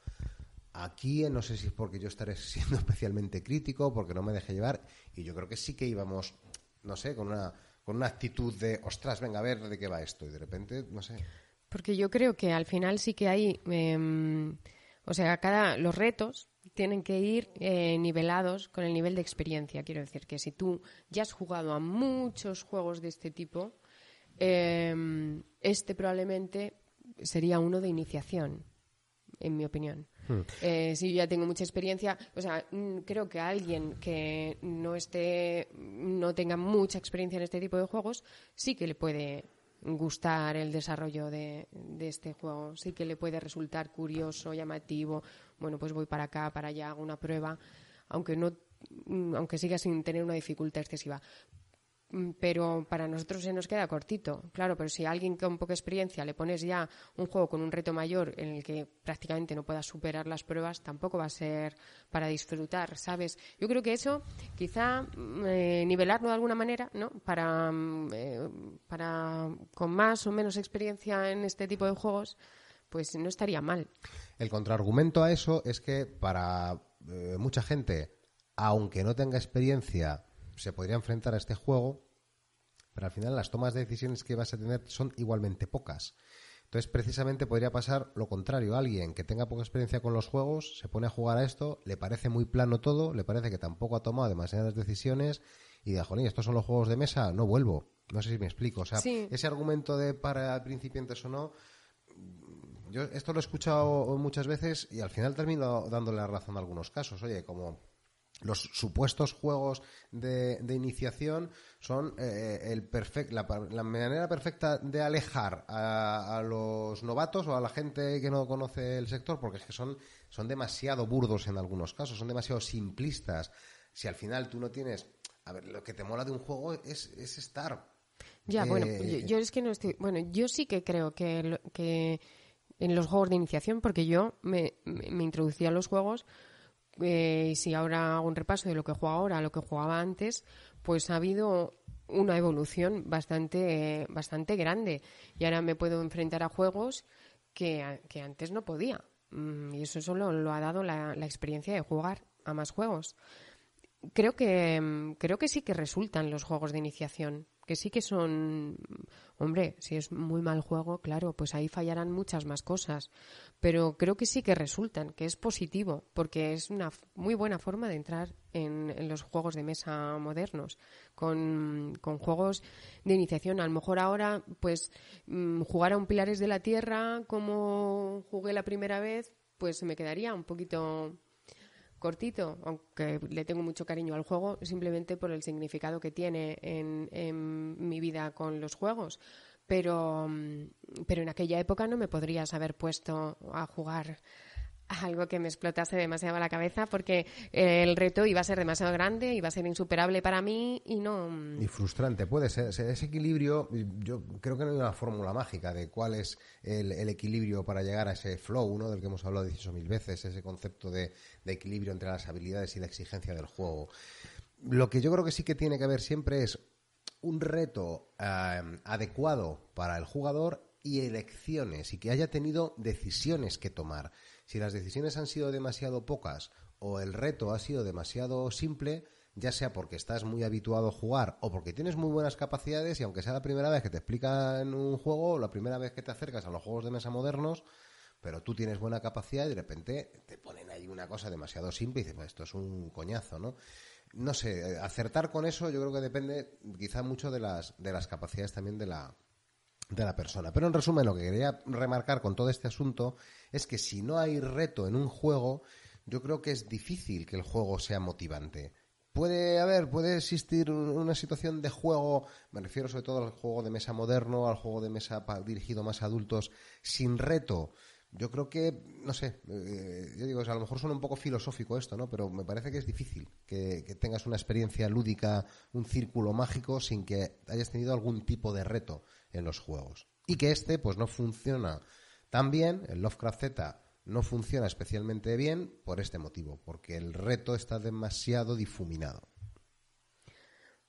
Aquí eh, no sé si es porque yo estaré *laughs* siendo especialmente crítico, porque no me dejé llevar, y yo creo que sí que íbamos, no sé, con una, con una actitud de, ostras, venga, a ver de qué va esto, y de repente, no sé. Porque yo creo que al final sí que hay, eh, o sea, cada los retos tienen que ir eh, nivelados con el nivel de experiencia. Quiero decir que si tú ya has jugado a muchos juegos de este tipo, eh, este probablemente sería uno de iniciación, en mi opinión. Eh, si yo ya tengo mucha experiencia, o sea, mm, creo que alguien que no esté, no tenga mucha experiencia en este tipo de juegos, sí que le puede gustar el desarrollo de, este juego, sí que le puede resultar curioso, llamativo. Bueno, pues voy para acá, para allá, hago una prueba, aunque no, mm, aunque siga sin tener una dificultad excesiva. Mm, Pero para nosotros se nos queda cortito, claro, pero si a alguien con poca experiencia le pones ya un juego con un reto mayor en el que prácticamente no pueda superar las pruebas, tampoco va a ser para disfrutar, ¿sabes? Yo creo que eso, quizá mm, eh, nivelarlo de alguna manera, ¿no? Para, mm, eh, para con más o menos experiencia en este tipo de juegos, pues no estaría mal. El contraargumento a eso es que para eh, mucha gente, aunque no tenga experiencia, se podría enfrentar a este juego, pero al final las tomas de decisiones que vas a tener son igualmente pocas. Entonces, precisamente podría pasar lo contrario. Alguien que tenga poca experiencia con los juegos se pone a jugar a esto, le parece muy plano todo, le parece que tampoco ha tomado demasiadas decisiones y diga, jolín, estos son los juegos de mesa, no vuelvo. No sé si me explico. O sea, ese argumento de para principiantes o no, yo esto lo he escuchado muchas veces y al final termino dándole la razón a algunos casos. Oye, como los supuestos juegos de, iniciación son eh, el la, manera perfecta de alejar a, los novatos o a la gente que no conoce el sector, porque es que son, son demasiado burdos en algunos casos, son demasiado simplistas. Si al final tú no tienes... A ver, lo que te mola de un juego es, es estar. Ya, bueno, eh, yo, es que no estoy... Bueno, yo sí que creo que, que en los juegos de iniciación, porque yo me, me introducía a los juegos eh, si ahora hago un repaso de lo que juego ahora a lo que jugaba antes, pues ha habido una evolución bastante, bastante grande. Y ahora me puedo enfrentar a juegos que, que antes no podía. Mm, y eso solo lo ha dado la, la experiencia de jugar a más juegos. Creo que, creo que sí que resultan los juegos de iniciación que sí que son, hombre, si es muy mal juego, claro, pues ahí fallarán muchas más cosas, pero creo que sí que resultan, que es positivo, porque es una muy buena forma de entrar en, los juegos de mesa modernos, con, juegos de iniciación. A lo mejor ahora, pues, mm, jugar a un Pilares de la Tierra como jugué la primera vez, pues me quedaría un poquito cortito, aunque le tengo mucho cariño al juego, simplemente por el significado que tiene en, mi vida con los juegos. Pero, pero en aquella época no me podrías haber puesto a jugar algo que me explotase demasiado la cabeza porque el reto iba a ser demasiado grande, iba a ser insuperable para mí y no... Mm. Y frustrante, puede ser. Ese equilibrio, yo creo que no hay una fórmula mágica de cuál es el, equilibrio para llegar a ese flow, ¿no? Del que hemos hablado 18.000 veces, ese concepto de, equilibrio entre las habilidades y la exigencia del juego. Lo que yo creo que sí que tiene que haber siempre es un reto eh, adecuado para el jugador y elecciones y que haya tenido decisiones que tomar. Si las decisiones han sido demasiado pocas o el reto ha sido demasiado simple, ya sea porque estás muy habituado a jugar o porque tienes muy buenas capacidades y aunque sea la primera vez que te explican un juego o la primera vez que te acercas a los juegos de mesa modernos, pero tú tienes buena capacidad y de repente te ponen ahí una cosa demasiado simple y dices, pues esto es un coñazo, ¿no? No sé, acertar con eso yo creo que depende quizá mucho de las, de las capacidades también de la, de la persona. Pero en resumen, lo que quería remarcar con todo este asunto es que si no hay reto en un juego, yo creo que es difícil que el juego sea motivante. Puede haber, puede existir una situación de juego, me refiero sobre todo al juego de mesa moderno, al juego de mesa dirigido más a adultos, sin reto. Yo creo que, no sé, eh, yo digo, a lo mejor suena un poco filosófico esto, ¿no? Pero me parece que es difícil que, que, tengas una experiencia lúdica, un círculo mágico, sin que hayas tenido algún tipo de reto en los juegos. Y que este, pues no funciona tan bien, el Lovecraft Z no funciona especialmente bien por este motivo, porque el reto está demasiado difuminado.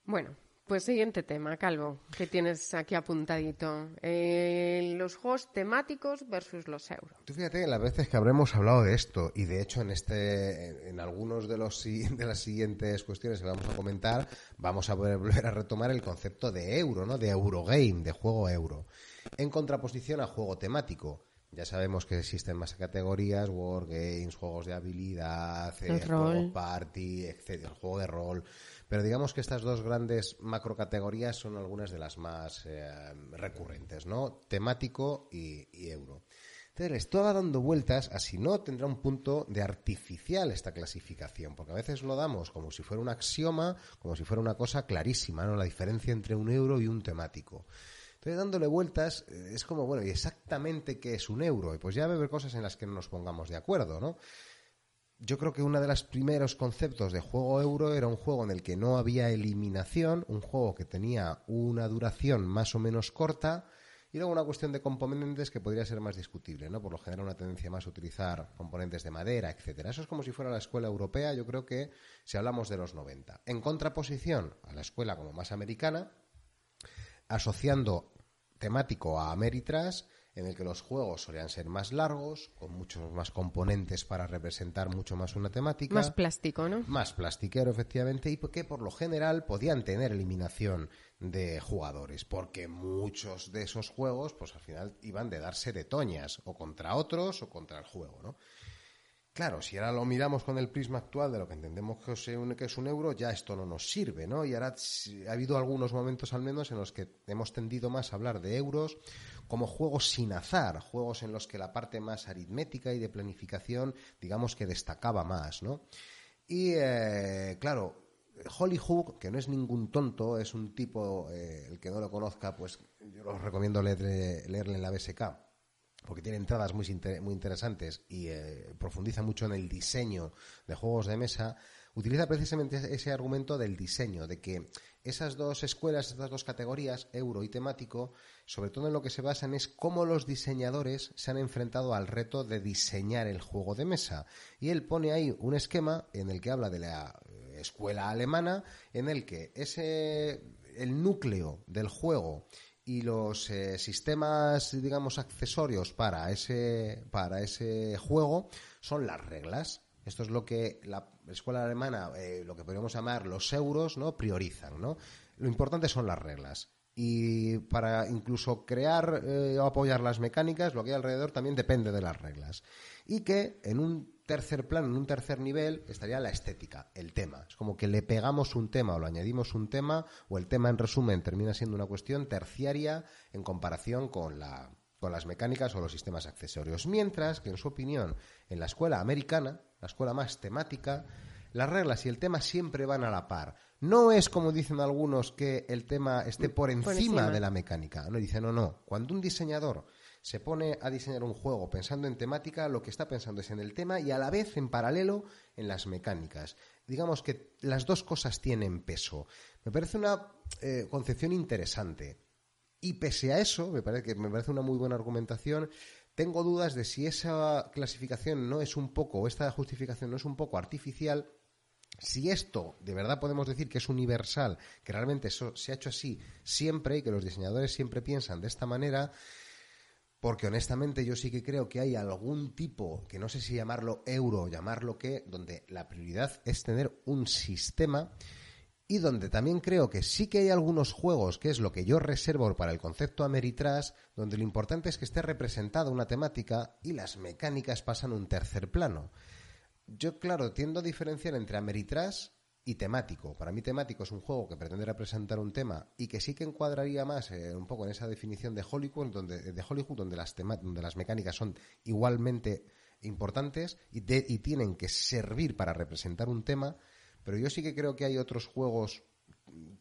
Bueno, pues siguiente tema, Calvo, que tienes aquí apuntadito. Eh, los juegos temáticos versus los euros. Tú fíjate las veces que habremos hablado de esto y de hecho en este, en algunos de los de las siguientes cuestiones que vamos a comentar, vamos a volver a retomar el concepto de euro, ¿no? De Eurogame, de juego euro, en contraposición a juego temático. Ya sabemos que existen más categorías, wargames, juegos de habilidad, el juego party, etcétera, el juego de rol. Pero digamos que estas dos grandes macrocategorías son algunas de las más eh, recurrentes, ¿no? Temático y, euro. Entonces le estaba dando vueltas a si no tendrá un punto de artificial esta clasificación, porque a veces lo damos como si fuera un axioma, como si fuera una cosa clarísima, ¿no? La diferencia entre un euro y un temático. Entonces, dándole vueltas, eh, es como, bueno, ¿y exactamente qué es un euro? Y pues ya va a haber cosas en las que no nos pongamos de acuerdo, ¿no? Yo creo que uno de los primeros conceptos de juego euro era un juego en el que no había eliminación, un juego que tenía una duración más o menos corta y luego una cuestión de componentes que podría ser más discutible, ¿no? Por lo general una tendencia más a utilizar componentes de madera, etcétera. Eso es como si fuera la escuela europea, yo creo que si hablamos de los 90. En contraposición a la escuela como más americana, asociando temático a Ameritrash, en el que los juegos solían ser más largos, con muchos más componentes para representar mucho más una temática. Más plástico, ¿no? Más plastiquero, efectivamente, y que por lo general podían tener eliminación de jugadores, porque muchos de esos juegos, pues al final iban de darse de toñas, o contra otros, o contra el juego, ¿no? Claro, si ahora lo miramos con el prisma actual de lo que entendemos que es, un, euro, ya esto no nos sirve, ¿no? Y ahora ha habido algunos momentos al menos en los que hemos tendido más a hablar de euros como juegos sin azar, juegos en los que la parte más aritmética y de planificación, digamos que destacaba más, ¿no? Y eh, claro, Holly Hook, que no es ningún tonto, es un tipo, eh, el que no lo conozca, pues yo os recomiendo leerle en la BSK porque tiene entradas muy, interesantes y eh, profundiza mucho en el diseño de juegos de mesa, utiliza precisamente ese argumento del diseño, de que esas dos escuelas, estas dos categorías, euro y temático, sobre todo en lo que se basan es cómo los diseñadores se han enfrentado al reto de diseñar el juego de mesa. Y él pone ahí un esquema en el que habla de la eh, escuela alemana, en el que ese el núcleo del juego y los eh, sistemas, digamos, accesorios para ese, para ese juego son las reglas. Esto es lo que la escuela alemana, eh, lo que podríamos llamar los euros, ¿no? priorizan, ¿no? Lo importante son las reglas. Y para incluso crear eh, o apoyar las mecánicas, lo que hay alrededor también depende de las reglas. Y que en un tercer plano, en un tercer nivel, estaría la estética, el tema. Es como que le pegamos un tema o lo añadimos un tema, o el tema en resumen termina siendo una cuestión terciaria en comparación con, la, con las mecánicas o los sistemas accesorios. Mientras que, en su opinión, en la escuela americana, la escuela más temática, las reglas y el tema siempre van a la par. No es como dicen algunos que el tema esté por encima, por encima. de la mecánica. No, dicen, no, no. Cuando un diseñador se pone a diseñar un juego pensando en temática, lo que está pensando es en el tema y a la vez en paralelo en las mecánicas. Digamos que las dos cosas tienen peso. Me parece una eh, concepción interesante. Y pese a eso, me parece que me parece una muy buena argumentación. Tengo dudas de si esa clasificación no es un poco, o esta justificación no es un poco artificial, si esto de verdad podemos decir que es universal, que realmente eso se ha hecho así siempre y que los diseñadores siempre piensan de esta manera, porque honestamente yo sí que creo que hay algún tipo, que no sé si llamarlo euro llamarlo qué, donde la prioridad es tener un sistema y donde también creo que sí que hay algunos juegos, que es lo que yo reservo para el concepto Ameritrash, donde lo importante es que esté representada una temática y las mecánicas pasan un tercer plano. Yo, claro, tiendo a diferenciar entre Ameritrash y temático. Para mí temático es un juego que pretende representar un tema y que sí que encuadraría más eh, un poco en esa definición de Hollywood, donde, de Hollywood, donde las, donde las mecánicas son igualmente importantes y, y tienen que servir para representar un tema, pero yo sí que creo que hay otros juegos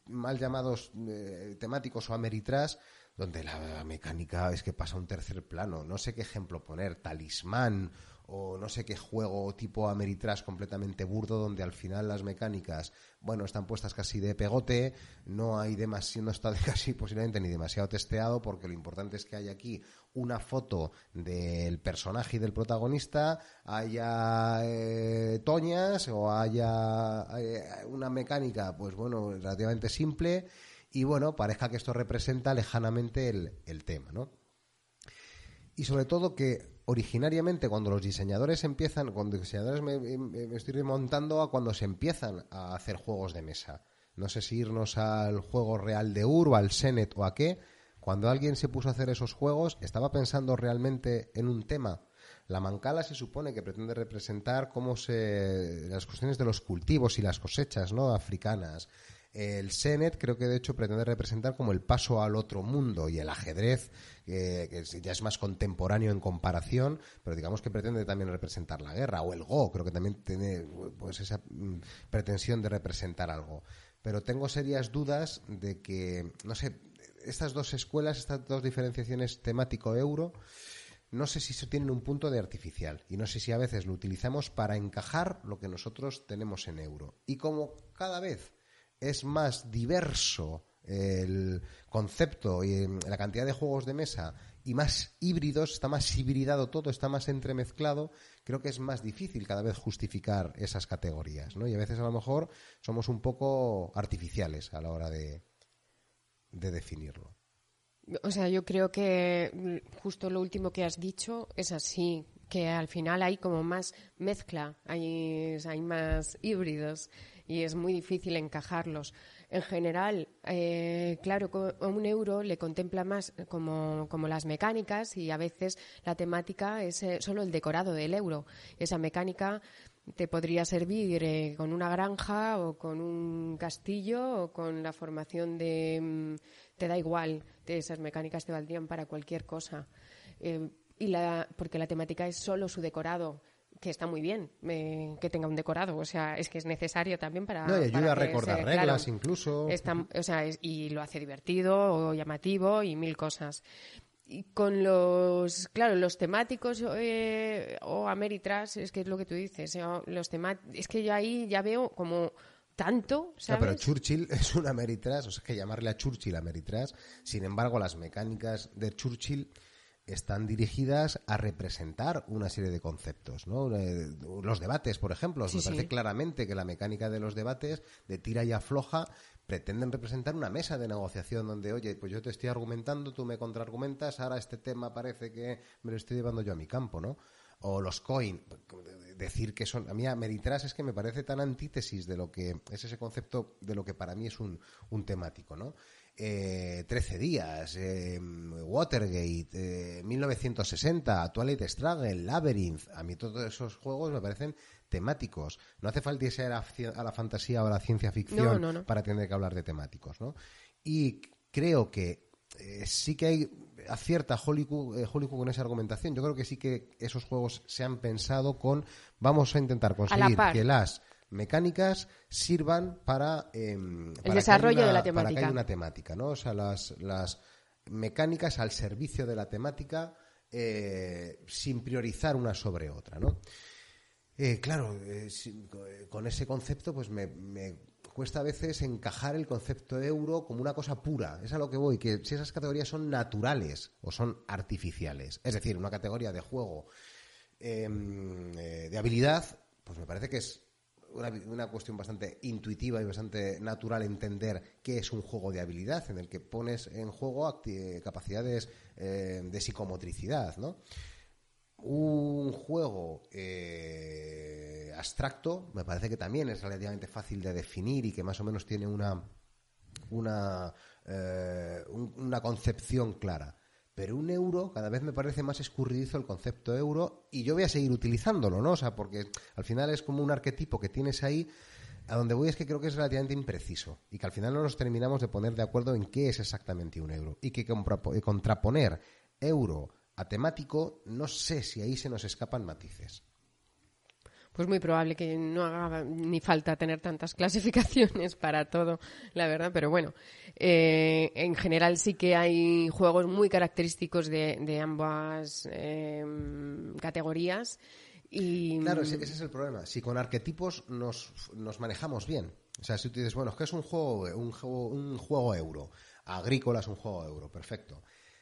mal llamados eh, temáticos o ameritrash donde la mecánica es que pasa a un tercer plano. No sé qué ejemplo poner, talismán o no sé qué juego tipo Ameritrash completamente burdo donde al final las mecánicas, bueno, están puestas casi de pegote, no hay demasiado, no está *laughs* casi posiblemente ni demasiado testeado porque lo importante es que haya aquí una foto del personaje y del protagonista, haya eh, toñas o haya eh, una mecánica, pues bueno, relativamente simple y bueno, parezca que esto representa lejanamente el, el tema, ¿no? Y sobre todo que originariamente cuando los diseñadores empiezan, cuando los diseñadores me, estoy remontando a cuando se empiezan a hacer juegos de mesa. No sé si irnos al juego real de Ur al Senet o a qué. Cuando alguien se puso a hacer esos juegos, estaba pensando realmente en un tema. La mancala se supone que pretende representar cómo se las cuestiones de los cultivos y las cosechas, ¿no? africanas. El Senet creo que de hecho pretende representar como el paso al otro mundo y el ajedrez, que ya es más contemporáneo en comparación, pero digamos que pretende también representar la guerra, o el Go, creo que también tiene pues esa mm, pretensión de representar algo. Pero tengo serias dudas de que, no sé, estas dos escuelas, estas dos diferenciaciones temático-euro, no sé si tienen un punto de artificial y no sé si a veces lo utilizamos para encajar lo que nosotros tenemos en euro. Y como cada vez es más diverso el concepto y la cantidad de juegos de mesa y más híbridos, está más hibridado todo, está más entremezclado, creo que es más difícil cada vez justificar esas categorías, ¿no? Y a veces a lo mejor somos un poco artificiales a la hora de, de definirlo. O sea, yo creo que mm, justo lo último que has dicho es así, que al final hay como más mezcla, hay, hay más híbridos y es muy difícil encajarlos. En general, eh, claro, un euro le contempla más como, como, las mecánicas y a veces la temática es eh, solo el decorado del euro. Esa mecánica te podría servir eh, con una granja o con un castillo o con la formación de... Mm, te da igual, esas mecánicas te valdrían para cualquier cosa. Eh, y la, porque la temática es solo su decorado que está muy bien eh, que tenga un decorado, o sea, es que es necesario también para... No, y ayuda a recordar reglas incluso. o sea, y lo hace divertido o llamativo y mil cosas y con los, claro, los temáticos eh, o Ameritrash, es que es lo que tú dices, eh, los es que yo ahí ya veo como tanto, ¿sabes? pero Churchill *laughs* es un Ameritrash, o sea, que llamarle a Churchill Ameritrash, sin embargo, las mecánicas de Churchill están dirigidas a representar una serie de conceptos, ¿no? Eh, los debates, por ejemplo, me parece claramente que la mecánica de los debates de tira y afloja pretenden representar una mesa de negociación donde, oye, pues yo te estoy argumentando, tú me contraargumentas, ahora este tema parece que me lo estoy llevando yo a mi campo, ¿no? O los coin, decir que son, a mí Meritras es que me parece tan antítesis de lo que es ese concepto de lo que para mí es un, un temático, ¿no? Eh, 13 días, eh, Watergate, 1960, eh, Twilight Struggle, Labyrinth. A mí todos esos juegos me parecen temáticos. No hace falta irse a la, fantasía o a la ciencia ficción para tener que hablar de temáticos, ¿no? Y creo que eh, sí que hay acierta Hollywood, Hollywood con esa argumentación. Yo creo que sí que esos juegos se han pensado con vamos a intentar conseguir que las mecánicas sirvan para, em, el desarrollo de la temática. Para que haya una temática, ¿no? O sea, las, las mecánicas al servicio de la temática eh, sin priorizar una sobre otra, ¿no? Eh, claro, eh, con ese concepto, pues me, me, cuesta a veces encajar el concepto de euro como una cosa pura. Es a lo que voy, que si esas categorías son naturales o son artificiales. Es decir, una categoría de juego em, de habilidad, pues me parece que es una, cuestión bastante intuitiva y bastante natural entender qué es un juego de habilidad en el que pones en juego capacidades eh, de psicomotricidad, ¿no? Un juego eh, abstracto me parece que también es relativamente fácil de definir y que más o menos tiene una, una, eh, una concepción clara. Pero un euro, cada vez me parece más escurridizo el concepto euro y yo voy a seguir utilizándolo, ¿no? O sea, porque al final es como un arquetipo que tienes ahí. A donde voy es que creo que es relativamente impreciso y que al final no nos terminamos de poner de acuerdo en qué es exactamente un euro. Y que eh, contraponer euro a temático, no sé si ahí se nos escapan matices pues muy probable que no haga ni falta tener tantas *laughs* clasificaciones para todo, la verdad. Pero bueno, eh, en general sí que hay juegos muy característicos de, ambas em, categorías. Y... Claro, ese, es el problema. Si con arquetipos nos, nos manejamos bien. O sea, si tú dices, bueno, es que es un juego, un juego, un juego euro. Agrícola es un juego euro, perfecto.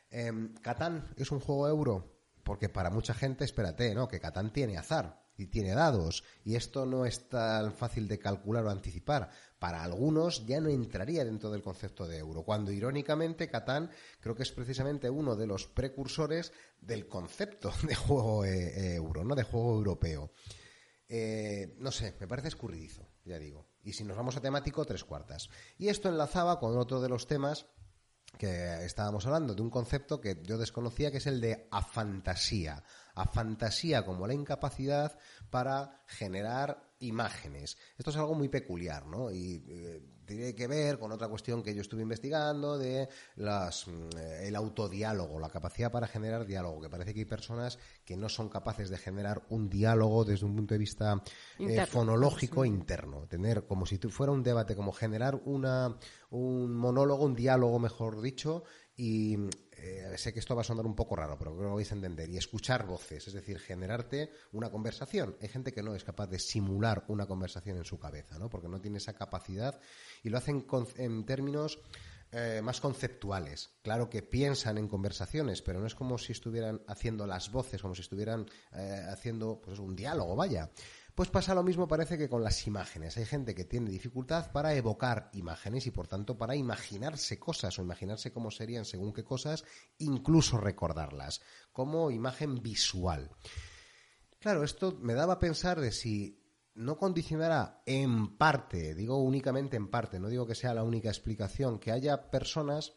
Eh, Catán es un juego euro, porque para mucha gente, espérate, ¿no? Que Catán tiene azar y tiene dados y esto no es tan fácil de calcular o anticipar. Para algunos ya no entraría dentro del concepto de euro, cuando irónicamente Catán creo que es precisamente uno de los precursores del concepto *laughs* de juego eh, euro, ¿no? de juego europeo. Eh, no sé, me parece escurridizo, ya digo. Y si nos vamos a temático, tres cuartas. Y esto enlazaba con otro de los temas que estábamos hablando, de un concepto que yo desconocía, que es el de afantasía a fantasía como la incapacidad para generar imágenes. Esto es algo muy peculiar, ¿no? Y eh, tiene que ver con otra cuestión que yo estuve investigando de las, mm, el autodiálogo, la capacidad para generar diálogo, que parece que hay personas que no son capaces de generar un diálogo desde un punto de vista eh, fonológico interno, tener como si fuera un debate, como generar una, un monólogo, un diálogo, mejor dicho, y eh, sé que esto va a sonar un poco raro, pero creo que lo vais a entender, y escuchar voces, es decir, generarte una conversación. Hay gente que no es capaz de simular una conversación en su cabeza, ¿no? Porque no tiene esa capacidad y lo hacen en términos eh, más conceptuales. Claro que piensan en conversaciones, pero no es como si estuvieran haciendo las voces, como si estuvieran eh, haciendo pues, un diálogo, vaya. Pues pasa lo mismo parece que con las imágenes. Hay gente que tiene dificultad para evocar imágenes y por tanto para imaginarse cosas o imaginarse cómo serían según qué cosas, incluso recordarlas, como imagen visual. Claro, esto me daba a pensar de si no condicionará en parte, digo únicamente en parte, no digo que sea la única explicación, que haya personas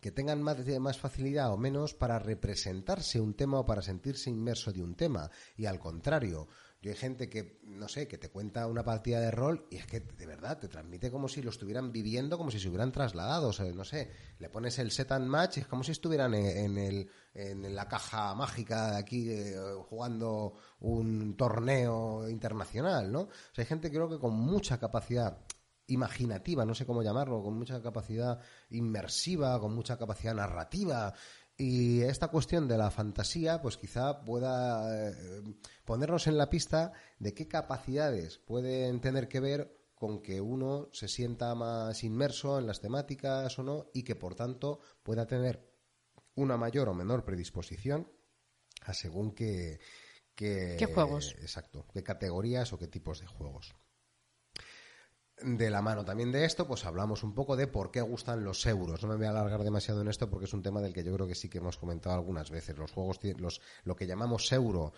que tengan más, más, facilidad o menos para representarse un tema o para sentirse inmerso de un tema. Y al contrario, yo hay gente que, no sé, que te cuenta una partida de rol y es que de verdad te transmite como si lo estuvieran viviendo, como si se hubieran trasladado. O sea, no sé, le pones el set and match y es como si estuvieran en, el, en la caja mágica de aquí jugando un torneo internacional, ¿no? O sea, hay gente creo que con mucha capacidad imaginativa, no sé cómo llamarlo, con mucha capacidad inmersiva, con mucha capacidad narrativa. Y esta cuestión de la fantasía, pues quizá pueda eh, ponernos en la pista de qué capacidades pueden tener que ver con que uno se sienta más inmerso en las temáticas o no y que por tanto pueda tener una mayor o menor predisposición a según qué, qué juegos. exacto, qué categorías o qué tipos de juegos de la mano también de esto, pues hablamos un poco de por qué gustan los euros. No me voy a alargar demasiado en esto porque es un tema del que yo creo que sí que hemos comentado algunas veces. Los juegos, los, lo que llamamos euro,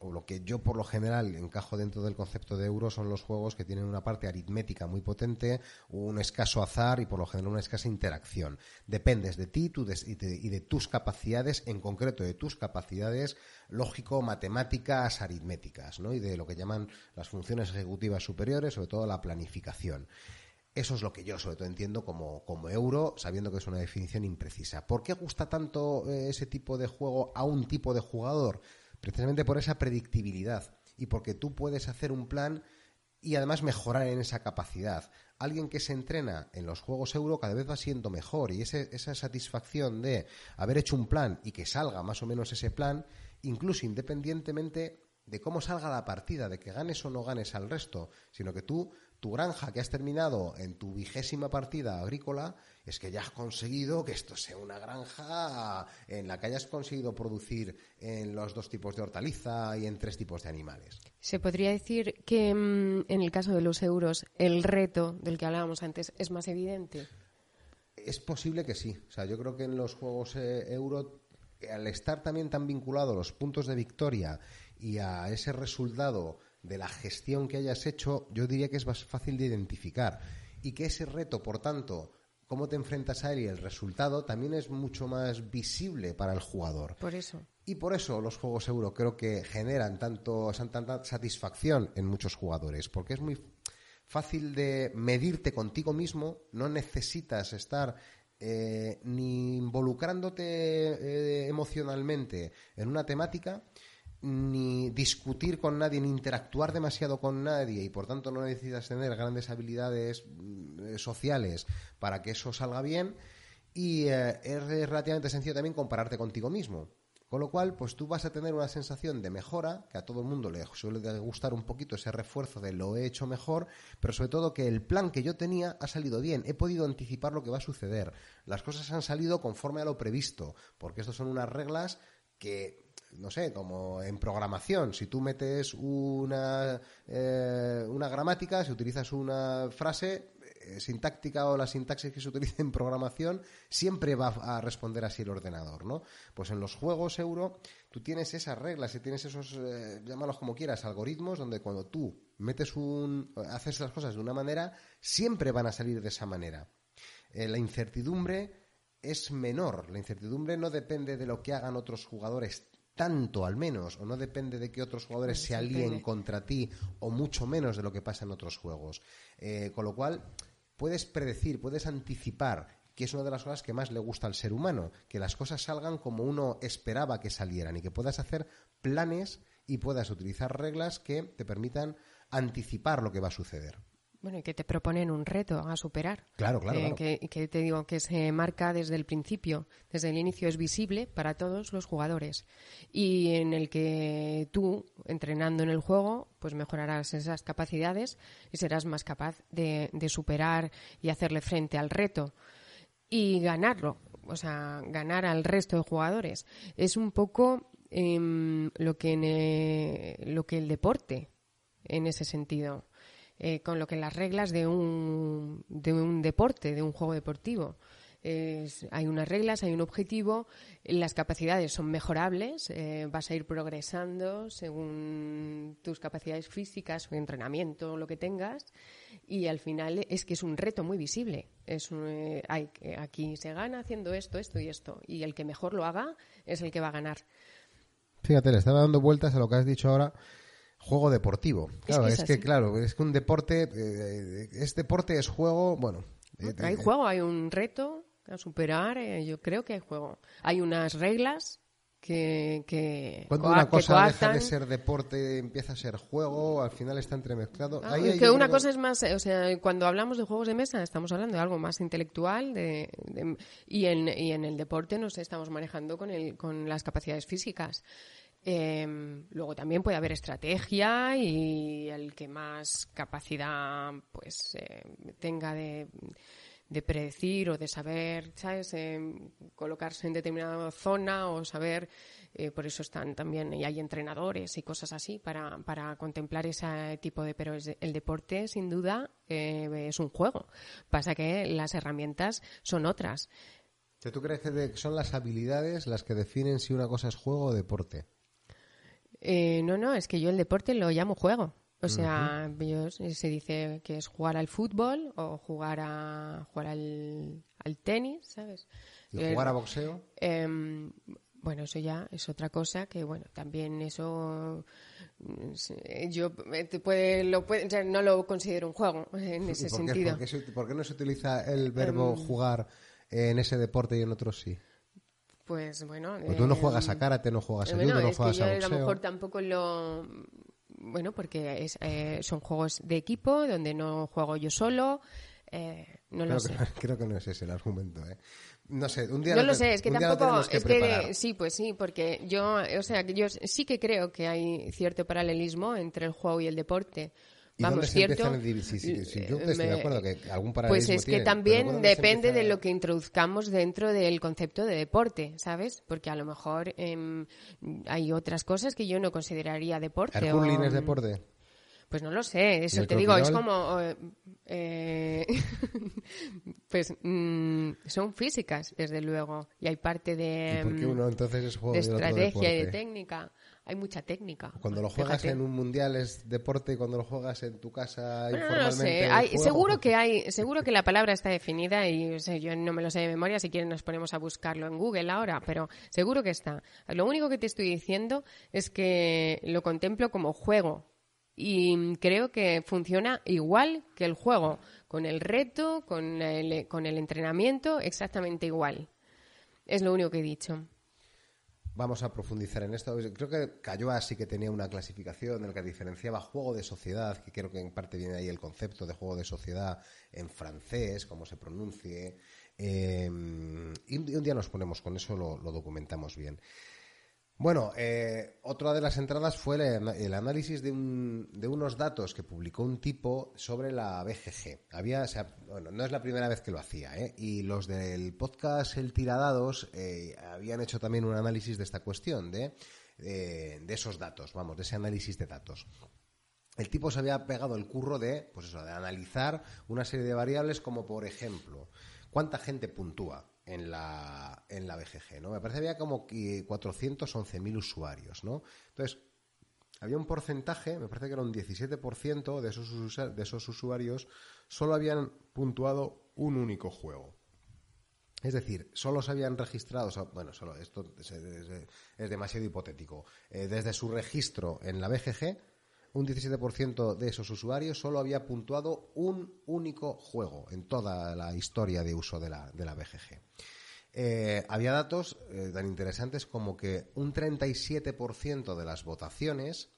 o lo que yo por lo general encajo dentro del concepto de euro, son los juegos que tienen una parte aritmética muy potente, un escaso azar y por lo general una escasa interacción. Dependes de ti y, y de tus capacidades, en concreto de tus capacidades lógico-matemáticas aritméticas, ¿no? Y de lo que llaman las funciones ejecutivas superiores, sobre todo la planificación. Eso es lo que yo sobre todo entiendo como, como, euro, sabiendo que es una definición imprecisa. ¿Por qué gusta tanto eh, ese tipo de juego a un tipo de jugador? Precisamente por esa predictibilidad y porque tú puedes hacer un plan y además mejorar en esa capacidad. Alguien que se entrena en los juegos euro cada vez va siendo mejor y esa satisfacción de haber hecho un plan y que salga más o menos ese plan incluso independientemente de cómo salga la partida, de que ganes o no ganes al resto, sino que tú, tu granja que has terminado en tu vigésima partida agrícola, es que ya has conseguido que esto sea una granja en la que hayas conseguido producir en los dos tipos de hortaliza y en tres tipos de animales. Se podría decir que mm, en el caso de los euros el reto del que hablábamos antes es más evidente. Es posible que sí. O sea, yo creo que en los juegos eh, euro al estar también tan vinculado a los puntos de victoria y a ese resultado de la gestión que hayas hecho, yo diría que es más fácil de identificar. Y que ese reto, por tanto, cómo te enfrentas a él y el resultado también es mucho más visible para el jugador. Por eso. Y por eso los juegos euro creo que generan tanto, tanta satisfacción en muchos jugadores, porque es muy fácil de medirte contigo mismo, no necesitas estar eh, ni involucrándote eh, emocionalmente en una temática, ni discutir con nadie, ni interactuar demasiado con nadie y por tanto no necesitas tener grandes habilidades mm, sociales para que eso salga bien. Y eh, es relativamente sencillo también compararte contigo mismo. Con lo cual, pues tú vas a tener una sensación de mejora, que a todo el mundo le suele gustar un poquito ese refuerzo de lo he hecho mejor, pero sobre todo que el plan que yo tenía ha salido bien, he podido anticipar lo que va a suceder, las cosas han salido conforme a lo previsto, porque estas son unas reglas que no sé, como en programación, si tú metes una, eh, una gramática, si utilizas una frase, sintáctica o la sintaxis que se utilice en programación siempre va a responder así el ordenador, ¿no? Pues en los juegos euro tú tienes esas reglas y tienes esos, eh, llámalos como quieras, algoritmos donde cuando tú metes un, haces las cosas de una manera, siempre van a salir de esa manera. Eh, la incertidumbre es menor, la incertidumbre no depende de lo que hagan otros jugadores tanto al menos, o no depende de que otros jugadores se alíen contra ti, o mucho menos de lo que pasa en otros juegos. con lo cual, puedes predecir, puedes anticipar, que es una de las cosas que más le gusta al ser humano, que las cosas salgan como uno esperaba que salieran y que puedas hacer planes y puedas utilizar reglas que te permitan anticipar lo que va a suceder. Bueno, y que te proponen un reto a superar. Claro, claro. Eh, Que, que, te digo que se marca desde el principio, desde el inicio es visible para todos los jugadores. Y en el que tú, entrenando en el juego, pues mejorarás esas capacidades y serás más capaz de, de superar y hacerle frente al reto y ganarlo. O sea, ganar al resto de jugadores. Es un poco eh, lo, que en, eh, lo que el deporte en ese sentido, eh, con lo que las reglas de un, de un deporte, de un juego deportivo hay unas reglas, hay un objetivo, las capacidades son mejorables, eh, vas a ir progresando según tus capacidades físicas, o entrenamiento, lo que tengas, y al final es que es un reto muy visible. Es eh, hay, aquí se gana haciendo esto, esto y esto, y el que mejor lo haga es el que va a ganar. Fíjate, le estaba dando vueltas a lo que has dicho ahora juego deportivo. Claro, es que, claro, es que un deporte, eh, es deporte, es juego, bueno. hay juego, hay un reto, a superar, eh, yo creo que hay juego. Hay unas reglas que, que cuando una cosa deja de ser deporte empieza a ser juego al final está entremezclado ah, que una cosa es más o sea cuando hablamos de juegos de mesa estamos hablando de algo más intelectual de, y, en, y en el deporte nos estamos manejando con el, con las capacidades físicas em, luego también puede haber estrategia y el que más capacidad pues eh, tenga de de predecir o de saber, ¿sabes? colocarse en determinada zona o saber, eh, por eso están también, y hay entrenadores y cosas así para, para contemplar ese tipo de, pero el deporte sin duda eh, es un juego. Pasa que las herramientas son otras. ¿Tú crees que son las habilidades las que definen si una cosa es juego o deporte? Eh, no, no, es que yo el deporte lo llamo juego. O sea, se dice que es jugar al fútbol o jugar a jugar al, tenis, ¿sabes? ¿Y jugar a boxeo? Em, bueno, eso ya es otra cosa que, bueno, también eso yo puede, lo puede, no lo considero un juego en ese sentido. Por qué, no se utiliza el verbo em, jugar en ese deporte y en otros sí? Pues bueno. O tú no juegas a karate, no juegas a judo, no juegas a boxeo. a lo mejor tampoco lo bueno, porque es, eh, son juegos de equipo donde no juego yo solo. Eh, no creo lo sé. *laughs* creo que no es ese el argumento, ¿eh? No sé, un día. No lo, sé, es que tampoco. es que sí, pues sí, porque yo, o sea, que yo sí que creo que hay cierto paralelismo entre el juego y el deporte. Vamos, cierto. Pues es que también depende de lo que introduzcamos dentro del concepto de deporte, ¿sabes? Porque a lo mejor em, hay otras cosas que yo no consideraría deporte. ¿El curling es deporte? Pues no lo sé, eso te digo, es como... Eh, *laughs* pues mm, son físicas, desde luego, y hay parte de, ¿Y uno entonces es juego de estrategia y de técnica hay mucha técnica. Cuando lo juegas en un mundial es deporte y cuando lo juegas en tu casa informalmente. No, sé. seguro que hay, seguro que la palabra está definida y yo no me lo sé de memoria. Si quieren nos ponemos a buscarlo en Google ahora, pero seguro que está. Lo único que te estoy diciendo es que lo contemplo como juego y creo que funciona igual que el juego, con el reto, con el, con el entrenamiento, exactamente igual. Es lo único que he dicho. Vamos a profundizar en esto. Creo que cayó así que tenía una clasificación en la que diferenciaba juego de sociedad, que creo que en parte viene ahí el concepto de juego de sociedad en francés, como se pronuncie. Eh, y un día nos ponemos con eso, lo documentamos bien. Bueno, eh, otra de las entradas fue el, análisis de, unos datos que publicó un tipo sobre la BGG. Había, bueno, no es la primera vez que lo hacía, ¿eh? y los del podcast El Tiradados eh, habían hecho también un análisis de esta cuestión, de, de esos datos, vamos, de ese análisis de datos. El tipo se había pegado el curro de, pues eso, de analizar una serie de variables como, por ejemplo, cuánta gente puntúa en la, en la BGG, ¿no? Me parece que había como 411.000 usuarios, ¿no? Entonces, había un porcentaje, me parece que era un 17% de esos, de esos usuarios, solo habían puntuado un único juego. Es decir, solo se habían registrado, bueno, solo esto es, demasiado hipotético. Eh, desde su registro en la BGG, un 17% de esos usuarios solo había puntuado un único juego en toda la historia de uso de la, de la BGG. Eh, había datos eh, tan interesantes como que un 37% de las votaciones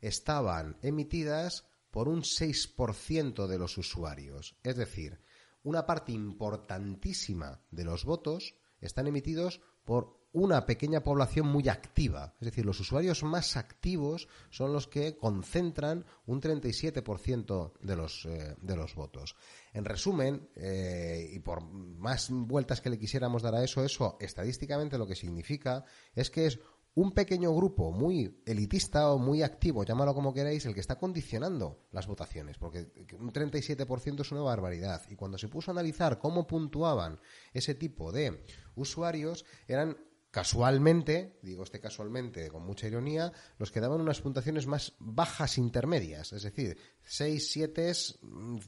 estaban emitidas por un 6% de los usuarios. Es decir, una parte importantísima de los votos están emitidos por una pequeña población muy activa. Es decir, los usuarios más activos son los que concentran un 37% de los, eh, de los votos. En resumen, eh, y por más vueltas que le quisiéramos dar a eso, eso estadísticamente lo que significa es que es un pequeño grupo muy elitista o muy activo, llámalo como queráis, el que está condicionando las votaciones, porque un 37% es una barbaridad. Y cuando se puso a analizar cómo puntuaban ese tipo de usuarios, eran casualmente, digo este casualmente con mucha ironía, los que daban unas puntuaciones más bajas intermedias, es decir, 6, 7,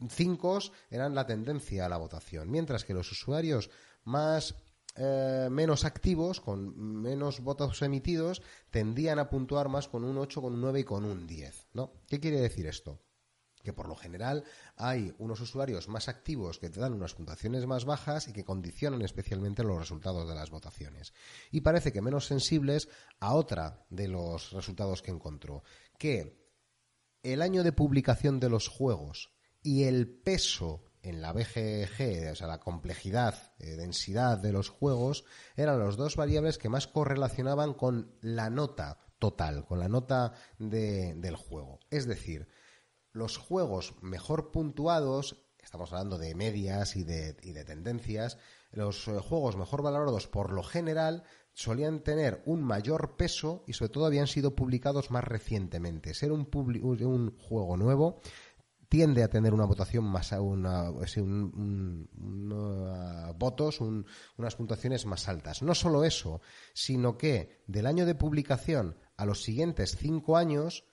5 eran la tendencia a la votación, mientras que los usuarios más eh, menos activos, con menos votos emitidos, tendían a puntuar más con un 8, con un 9 y con un 10. ¿no? ¿Qué quiere decir esto? Que por lo general hay unos usuarios más activos que te dan unas puntuaciones más bajas y que condicionan especialmente los resultados de las votaciones. Y parece que menos sensibles a otra de los resultados que encontró, que el año de publicación de los juegos y el peso en la BGG, o sea, la complejidad, eh, densidad de los juegos, eran los dos variables que más correlacionaban con la nota total, con la nota del juego. Es decir, los juegos mejor puntuados, estamos hablando de medias y de, tendencias, los eh, juegos mejor valorados por lo general solían tener un mayor peso y sobre todo habían sido publicados más recientemente. Ser un, un juego nuevo tiende a tener una votación más una, un, votos, unas puntuaciones más altas. No solo eso, sino que del año de publicación a los siguientes cinco años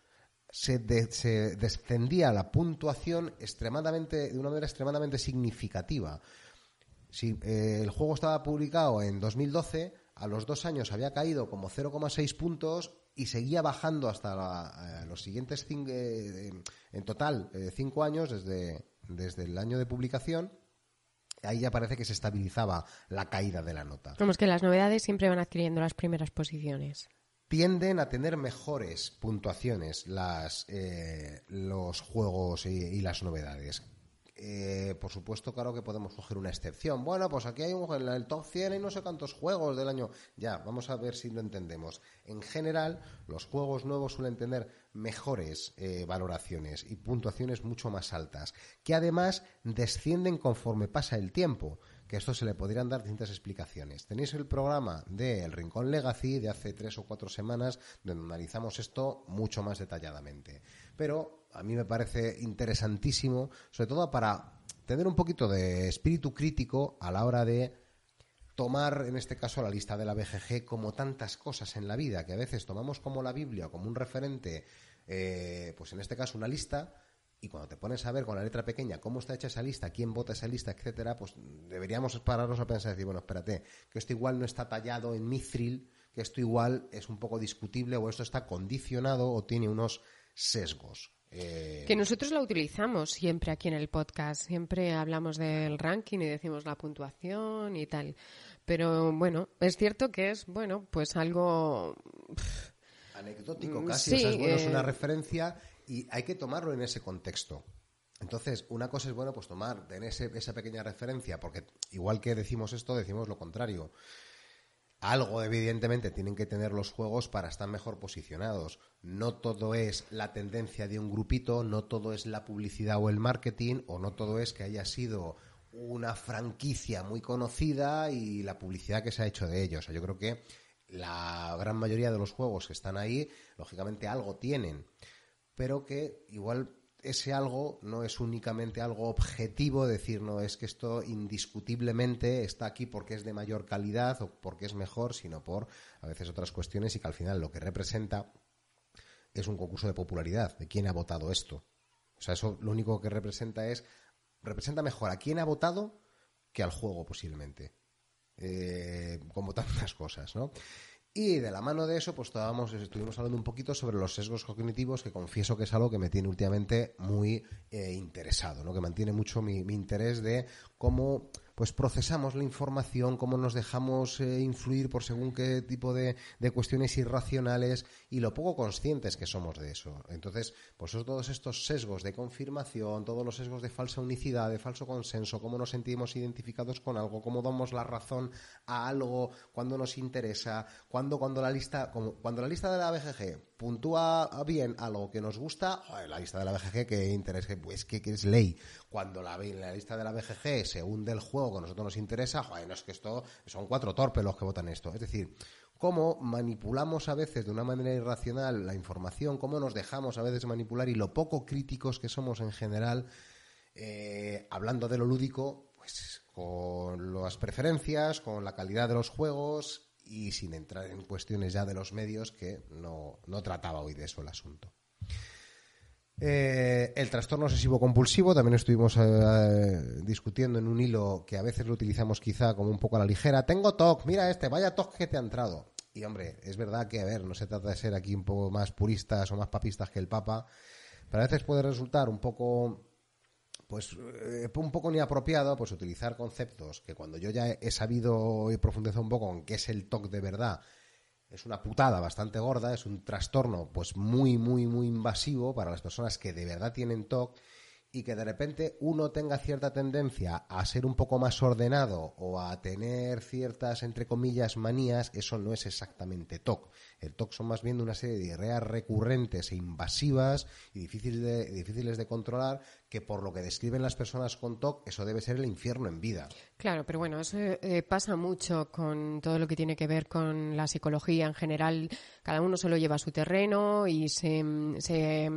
se, descendía la puntuación extremadamente, de una manera extremadamente significativa. Si eh, el juego estaba publicado en 2012, a los dos años había caído como 0,6 puntos y seguía bajando hasta eh, los siguientes cinco, eh, en total cinco años desde, desde el año de publicación. Ahí ya parece que se estabilizaba la caída de la nota. Como que las novedades siempre van adquiriendo las primeras posiciones. Tienden a tener mejores puntuaciones las, los juegos y las novedades. Eh, por supuesto, claro que podemos coger una excepción. Bueno, pues aquí hay un, en el top 100 hay no sé cuántos juegos del año. Ya, vamos a ver si lo entendemos. En general, los juegos nuevos suelen tener mejores eh, valoraciones y puntuaciones mucho más altas, que además descienden conforme pasa el tiempo que esto se le podrían dar distintas explicaciones. Tenéis el programa de El Rincón Legacy de hace tres o cuatro semanas, donde analizamos esto mucho más detalladamente. Pero a mí me parece interesantísimo, sobre todo para tener un poquito de espíritu crítico a la hora de tomar, en este caso, la lista de la BGG como tantas cosas en la vida, que a veces tomamos como la Biblia, como un referente, eh, pues en este caso una lista, y cuando te pones a ver con la letra pequeña cómo está hecha esa lista, quién vota esa lista, etcétera, pues deberíamos pararnos a pensar y decir, bueno, espérate, que esto igual no está tallado en mithril, que esto igual es un poco discutible o esto está condicionado o tiene unos sesgos. Eh, que nosotros la utilizamos siempre aquí en el podcast, siempre hablamos del ranking y decimos la puntuación y tal. Pero bueno, es cierto que es, bueno, pues algo... Anecdótico casi, es, bueno, es una eh, referencia y hay que tomarlo en ese contexto. Entonces, una cosa es bueno, pues tomar en ese, esa pequeña referencia, porque igual que decimos esto, decimos lo contrario. Algo, evidentemente, tienen que tener los juegos para estar mejor posicionados. No todo es la tendencia de un grupito, no todo es la publicidad o el marketing, o no todo es que haya sido una franquicia muy conocida y la publicidad que se ha hecho de ellos. yo creo que la gran mayoría de los juegos que están ahí, lógicamente algo tienen pero que igual ese algo no es únicamente algo objetivo, decir, no es que esto indiscutiblemente está aquí porque es de mayor calidad o porque es mejor, sino por a veces otras cuestiones y que al final lo que representa es un concurso de popularidad, de quién ha votado esto. O sea, eso lo único que representa es, representa mejor a quién ha votado que al juego posiblemente. Eh, como tantas cosas, ¿no? Y de la mano de eso, pues estábamos, estuvimos hablando un poquito sobre los sesgos cognitivos, que confieso que es algo que me tiene últimamente muy eh, interesado, ¿no? que mantiene mucho mi, mi interés de cómo pues procesamos la información, cómo nos dejamos eh, influir por según qué tipo de, cuestiones irracionales y lo poco conscientes que somos de eso. Entonces, pues todos estos sesgos de confirmación, todos los sesgos de falsa unicidad, de falso consenso, cómo nos sentimos identificados con algo, cómo damos la razón a algo cuando nos interesa, cuando, cuando la lista, cuando la lista de la BGG puntúa bien algo que nos gusta, la lista de la BGG que interesa, pues que, es ley. Cuando la, la lista de la BGG se hunde el juego que a nosotros nos interesa, joder, no es que esto son cuatro torpes los que votan esto. Es decir, cómo manipulamos a veces de una manera irracional la información, cómo nos dejamos a veces manipular y lo poco críticos que somos en general, eh, hablando de lo lúdico, pues con las preferencias, con la calidad de los juegos y sin entrar en cuestiones ya de los medios que no, no trataba hoy de eso el asunto. Eh, el trastorno obsesivo compulsivo también estuvimos eh, discutiendo en un hilo que a veces lo utilizamos quizá como un poco a la ligera. Tengo TOC, mira este, vaya TOC que te ha entrado. Y hombre, es verdad que, a ver, no se trata de ser aquí un poco más puristas o más papistas que el Papa, pero a veces puede resultar un poco pues eh, un poco ni apropiado pues utilizar conceptos que cuando yo ya he sabido y profundizado un poco en qué es el TOC de verdad es una putada bastante gorda, es un trastorno pues muy, muy, muy invasivo para las personas que de verdad tienen TOC y que de repente uno tenga cierta tendencia a ser un poco más ordenado o a tener ciertas, entre comillas, manías, eso no es exactamente TOC. El TOC son más bien una serie de ideas recurrentes e invasivas y difíciles de, difíciles de controlar que por lo que describen las personas con TOC, eso debe ser el infierno en vida. Claro, pero bueno, eso eh, pasa mucho con todo lo que tiene que ver con la psicología en general. Cada uno solo lleva su terreno y se, se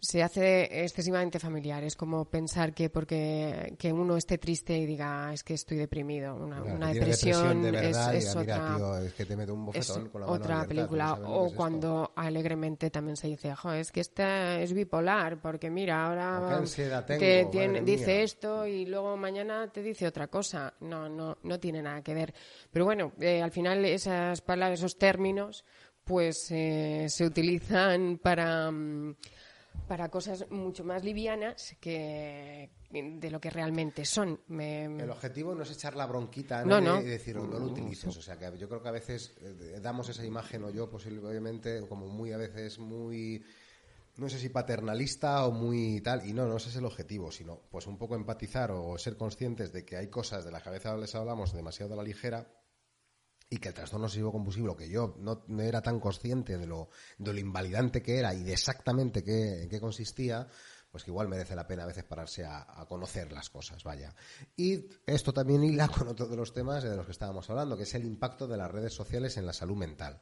se hace excesivamente familiar. Es como pensar que porque que uno esté triste y diga es que estoy deprimido. Una, depresión, es, otra, es que te un bofetón con la otra película. o cuando alegremente también se dice, es que esta es bipolar porque mira, ahora te dice esto y luego mañana te dice otra cosa. No, no, no tiene nada que ver. Pero bueno, eh, al final esas palabras, esos términos, pues eh, se utilizan para... Para cosas mucho más livianas que de lo que realmente son. El objetivo no es echar la bronquita y decir, no, lo utilices. O sea, que yo creo que a veces eh, damos esa imagen, o yo posiblemente, como muy a veces muy no sé si paternalista o muy tal, y no, no ese es el objetivo, sino pues un poco empatizar o ser conscientes de que hay cosas de las que a veces les hablamos demasiado a la ligera y que el trastorno obsesivo compulsivo, que yo no, era tan consciente de lo, de lo invalidante que era y de exactamente qué, en qué consistía, pues que igual merece la pena a veces pararse a, a, conocer las cosas, vaya. Y esto también hila *laughs* con otro de los temas de los que estábamos hablando, que es el impacto de las redes sociales en la salud mental.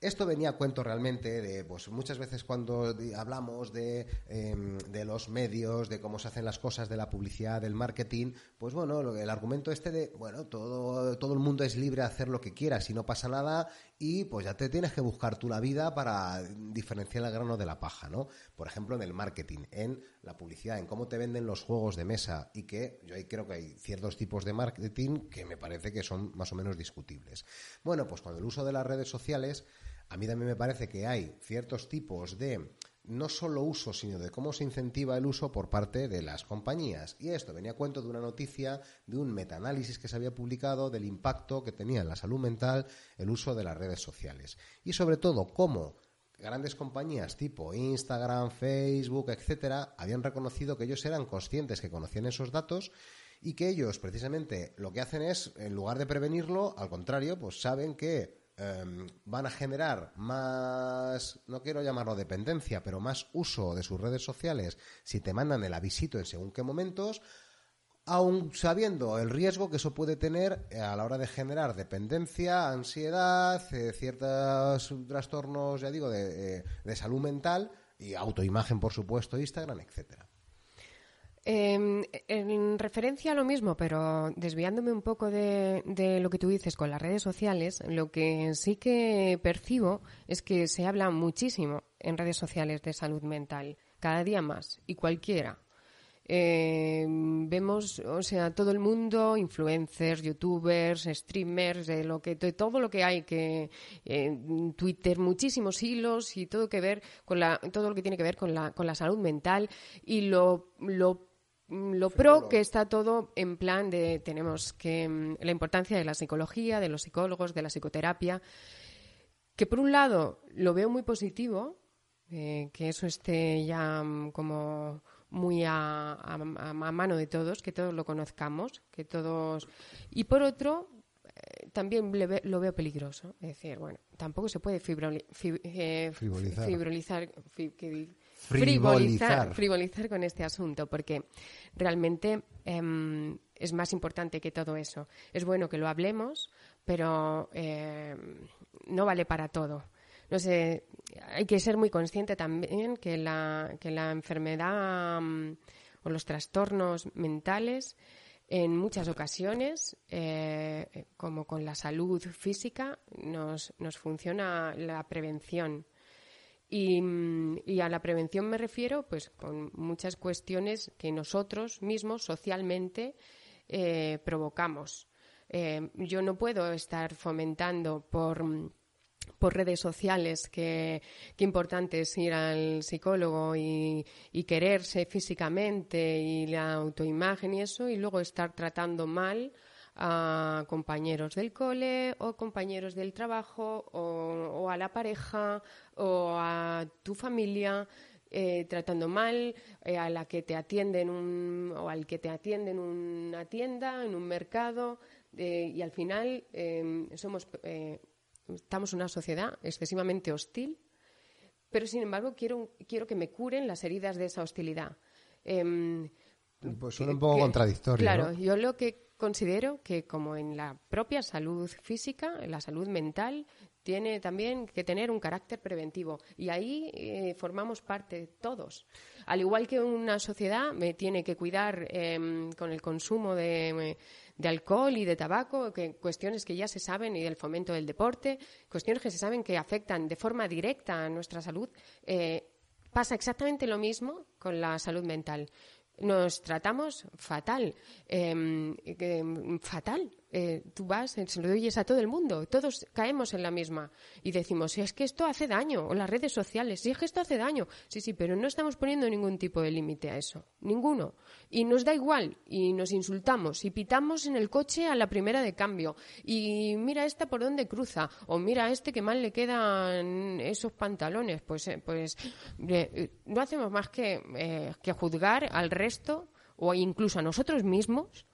Esto venía a cuento realmente de, pues muchas veces cuando hablamos de, em, de, los medios, de cómo se hacen las cosas, de la publicidad, del marketing, pues bueno, el argumento este de, bueno, todo, todo el mundo es libre de hacer lo que quiera, si no pasa nada, y pues ya te tienes que buscar tú la vida para diferenciar el grano de la paja, ¿no? Por ejemplo, en el marketing, en la publicidad, en cómo te venden los juegos de mesa, y que yo ahí creo que hay ciertos tipos de marketing que me parece que son más o menos discutibles. Bueno, pues con el uso de las redes sociales, a mí también me parece que hay ciertos tipos de no solo uso, sino de cómo se incentiva el uso por parte de las compañías. Y esto venía a cuento de una noticia, de un metaanálisis que se había publicado del impacto que tenía en la salud mental el uso de las redes sociales. Y sobre todo, cómo grandes compañías tipo Instagram, Facebook, etcétera, habían reconocido que ellos eran conscientes que conocían esos datos y que ellos precisamente lo que hacen es, en lugar de prevenirlo, al contrario, pues saben que Em, van a generar más, no quiero llamarlo dependencia, pero más uso de sus redes sociales si te mandan el avisito en según qué momentos, aun sabiendo el riesgo que eso puede tener eh, a la hora de generar dependencia, ansiedad, eh, ciertos trastornos, ya digo, de, eh, de salud mental y autoimagen, por supuesto, Instagram, etcétera. Em, en referencia a lo mismo, pero desviándome un poco de, lo que tú dices con las redes sociales, lo que sí que percibo es que se habla muchísimo en redes sociales de salud mental, cada día más, y cualquiera. Em, vemos, o sea, todo el mundo, influencers, youtubers, streamers, de lo que, todo lo que hay que en Twitter, muchísimos hilos y todo que ver con la, todo lo que tiene que ver con la, con la salud mental y lo, lo lo pro que está todo en plan de tenemos que mm, la importancia de la psicología, de los psicólogos, de la psicoterapia, que por un lado lo veo muy positivo, eh, que eso esté ya mm, como muy a, mano de todos, que todos lo conozcamos, que todos y por otro eh, también lo veo peligroso, es decir, bueno, tampoco se puede eh, frivolizar, frivolizar. frivolizar con este asunto, porque realmente em, es más importante que todo eso. Es bueno que lo hablemos pero eh, no vale para todo. No sé, hay que ser muy consciente también que la, que la enfermedad mm, o los trastornos mentales en muchas ocasiones, eh, como con la salud física, nos, nos funciona la prevención. Y, y, a la prevención me refiero, pues, con muchas cuestiones que nosotros mismos socialmente eh, provocamos. Eh, yo no puedo estar fomentando por por redes sociales que, importante es ir al psicólogo y, quererse físicamente y la autoimagen y eso, y luego estar tratando mal a compañeros del cole o compañeros del trabajo o, a la pareja o a tu familia. Eh, tratando mal eh, a la que te atienden un, o al que te atiende en una tienda, en un mercado, eh, y al final somos estamos en una sociedad excesivamente hostil, pero sin embargo quiero, quiero que me curen las heridas de esa hostilidad. Em, pues suena un poco contradictorio. Claro, yo lo que considero que como en la propia salud física, la salud mental, tiene también que tener un carácter preventivo. Y ahí eh, formamos parte todos. Al igual que una sociedad me tiene que cuidar em, con el consumo de, de, alcohol y de tabaco, que, cuestiones que ya se saben, y del fomento del deporte, cuestiones que se saben que afectan de forma directa a nuestra salud, eh, pasa exactamente lo mismo con la salud mental nos tratamos fatal, em, fatal. Eh, tú vas, se lo oyes a todo el mundo, todos caemos en la misma. Y decimos, si es que esto hace daño, o las redes sociales, si es que esto hace daño, sí, sí, pero no estamos poniendo ningún tipo de límite a eso, ninguno. Y nos da igual, y nos insultamos, y pitamos en el coche a la primera de cambio, y mira esta por dónde cruza, o mira este que mal le quedan esos pantalones, pues, eh, pues eh, no hacemos más que, que juzgar al resto o incluso a nosotros mismos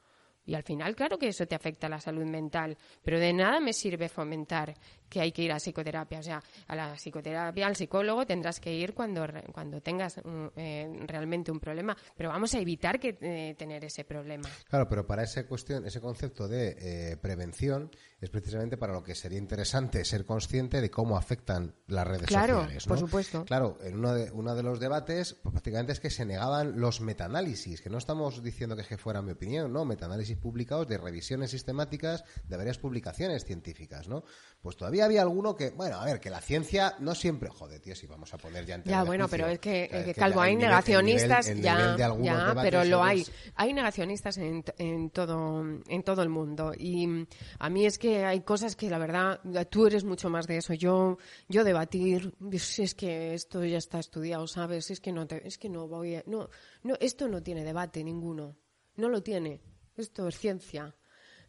y al final, claro que eso te afecta a la salud mental, pero de nada me sirve fomentar que hay que ir a psicoterapia. O sea, a la psicoterapia, al psicólogo tendrás que ir cuando, cuando tengas mm, eh, realmente un problema, pero vamos a evitar que eh, tener ese problema. Claro, pero para esa cuestión, ese concepto de eh, prevención es precisamente para lo que sería interesante ser consciente de cómo afectan las redes sociales. Claro, por supuesto. Claro, en uno de, uno de los debates, pues, prácticamente es que se negaban los metaanálisis, que no estamos diciendo que, es que fuera mi opinión, ¿no? Metaanálisis publicados de revisiones sistemáticas de varias publicaciones científicas, ¿no? Pues todavía había alguno que, bueno, a ver, que la ciencia no siempre, joder, tío, si vamos a poner ya en Ya, bueno, pero es que, Calvo, hay negacionistas, ya, ya, pero lo hay. Hay negacionistas en, en, todo, en todo el mundo. Y a mí es que hay cosas que, la verdad, tú eres mucho más de eso. Yo, yo debatir, es que esto ya está estudiado, ¿sabes? Es que no, te, es que no voy a, no, no, esto no tiene debate ninguno. No lo tiene. Esto es ciencia.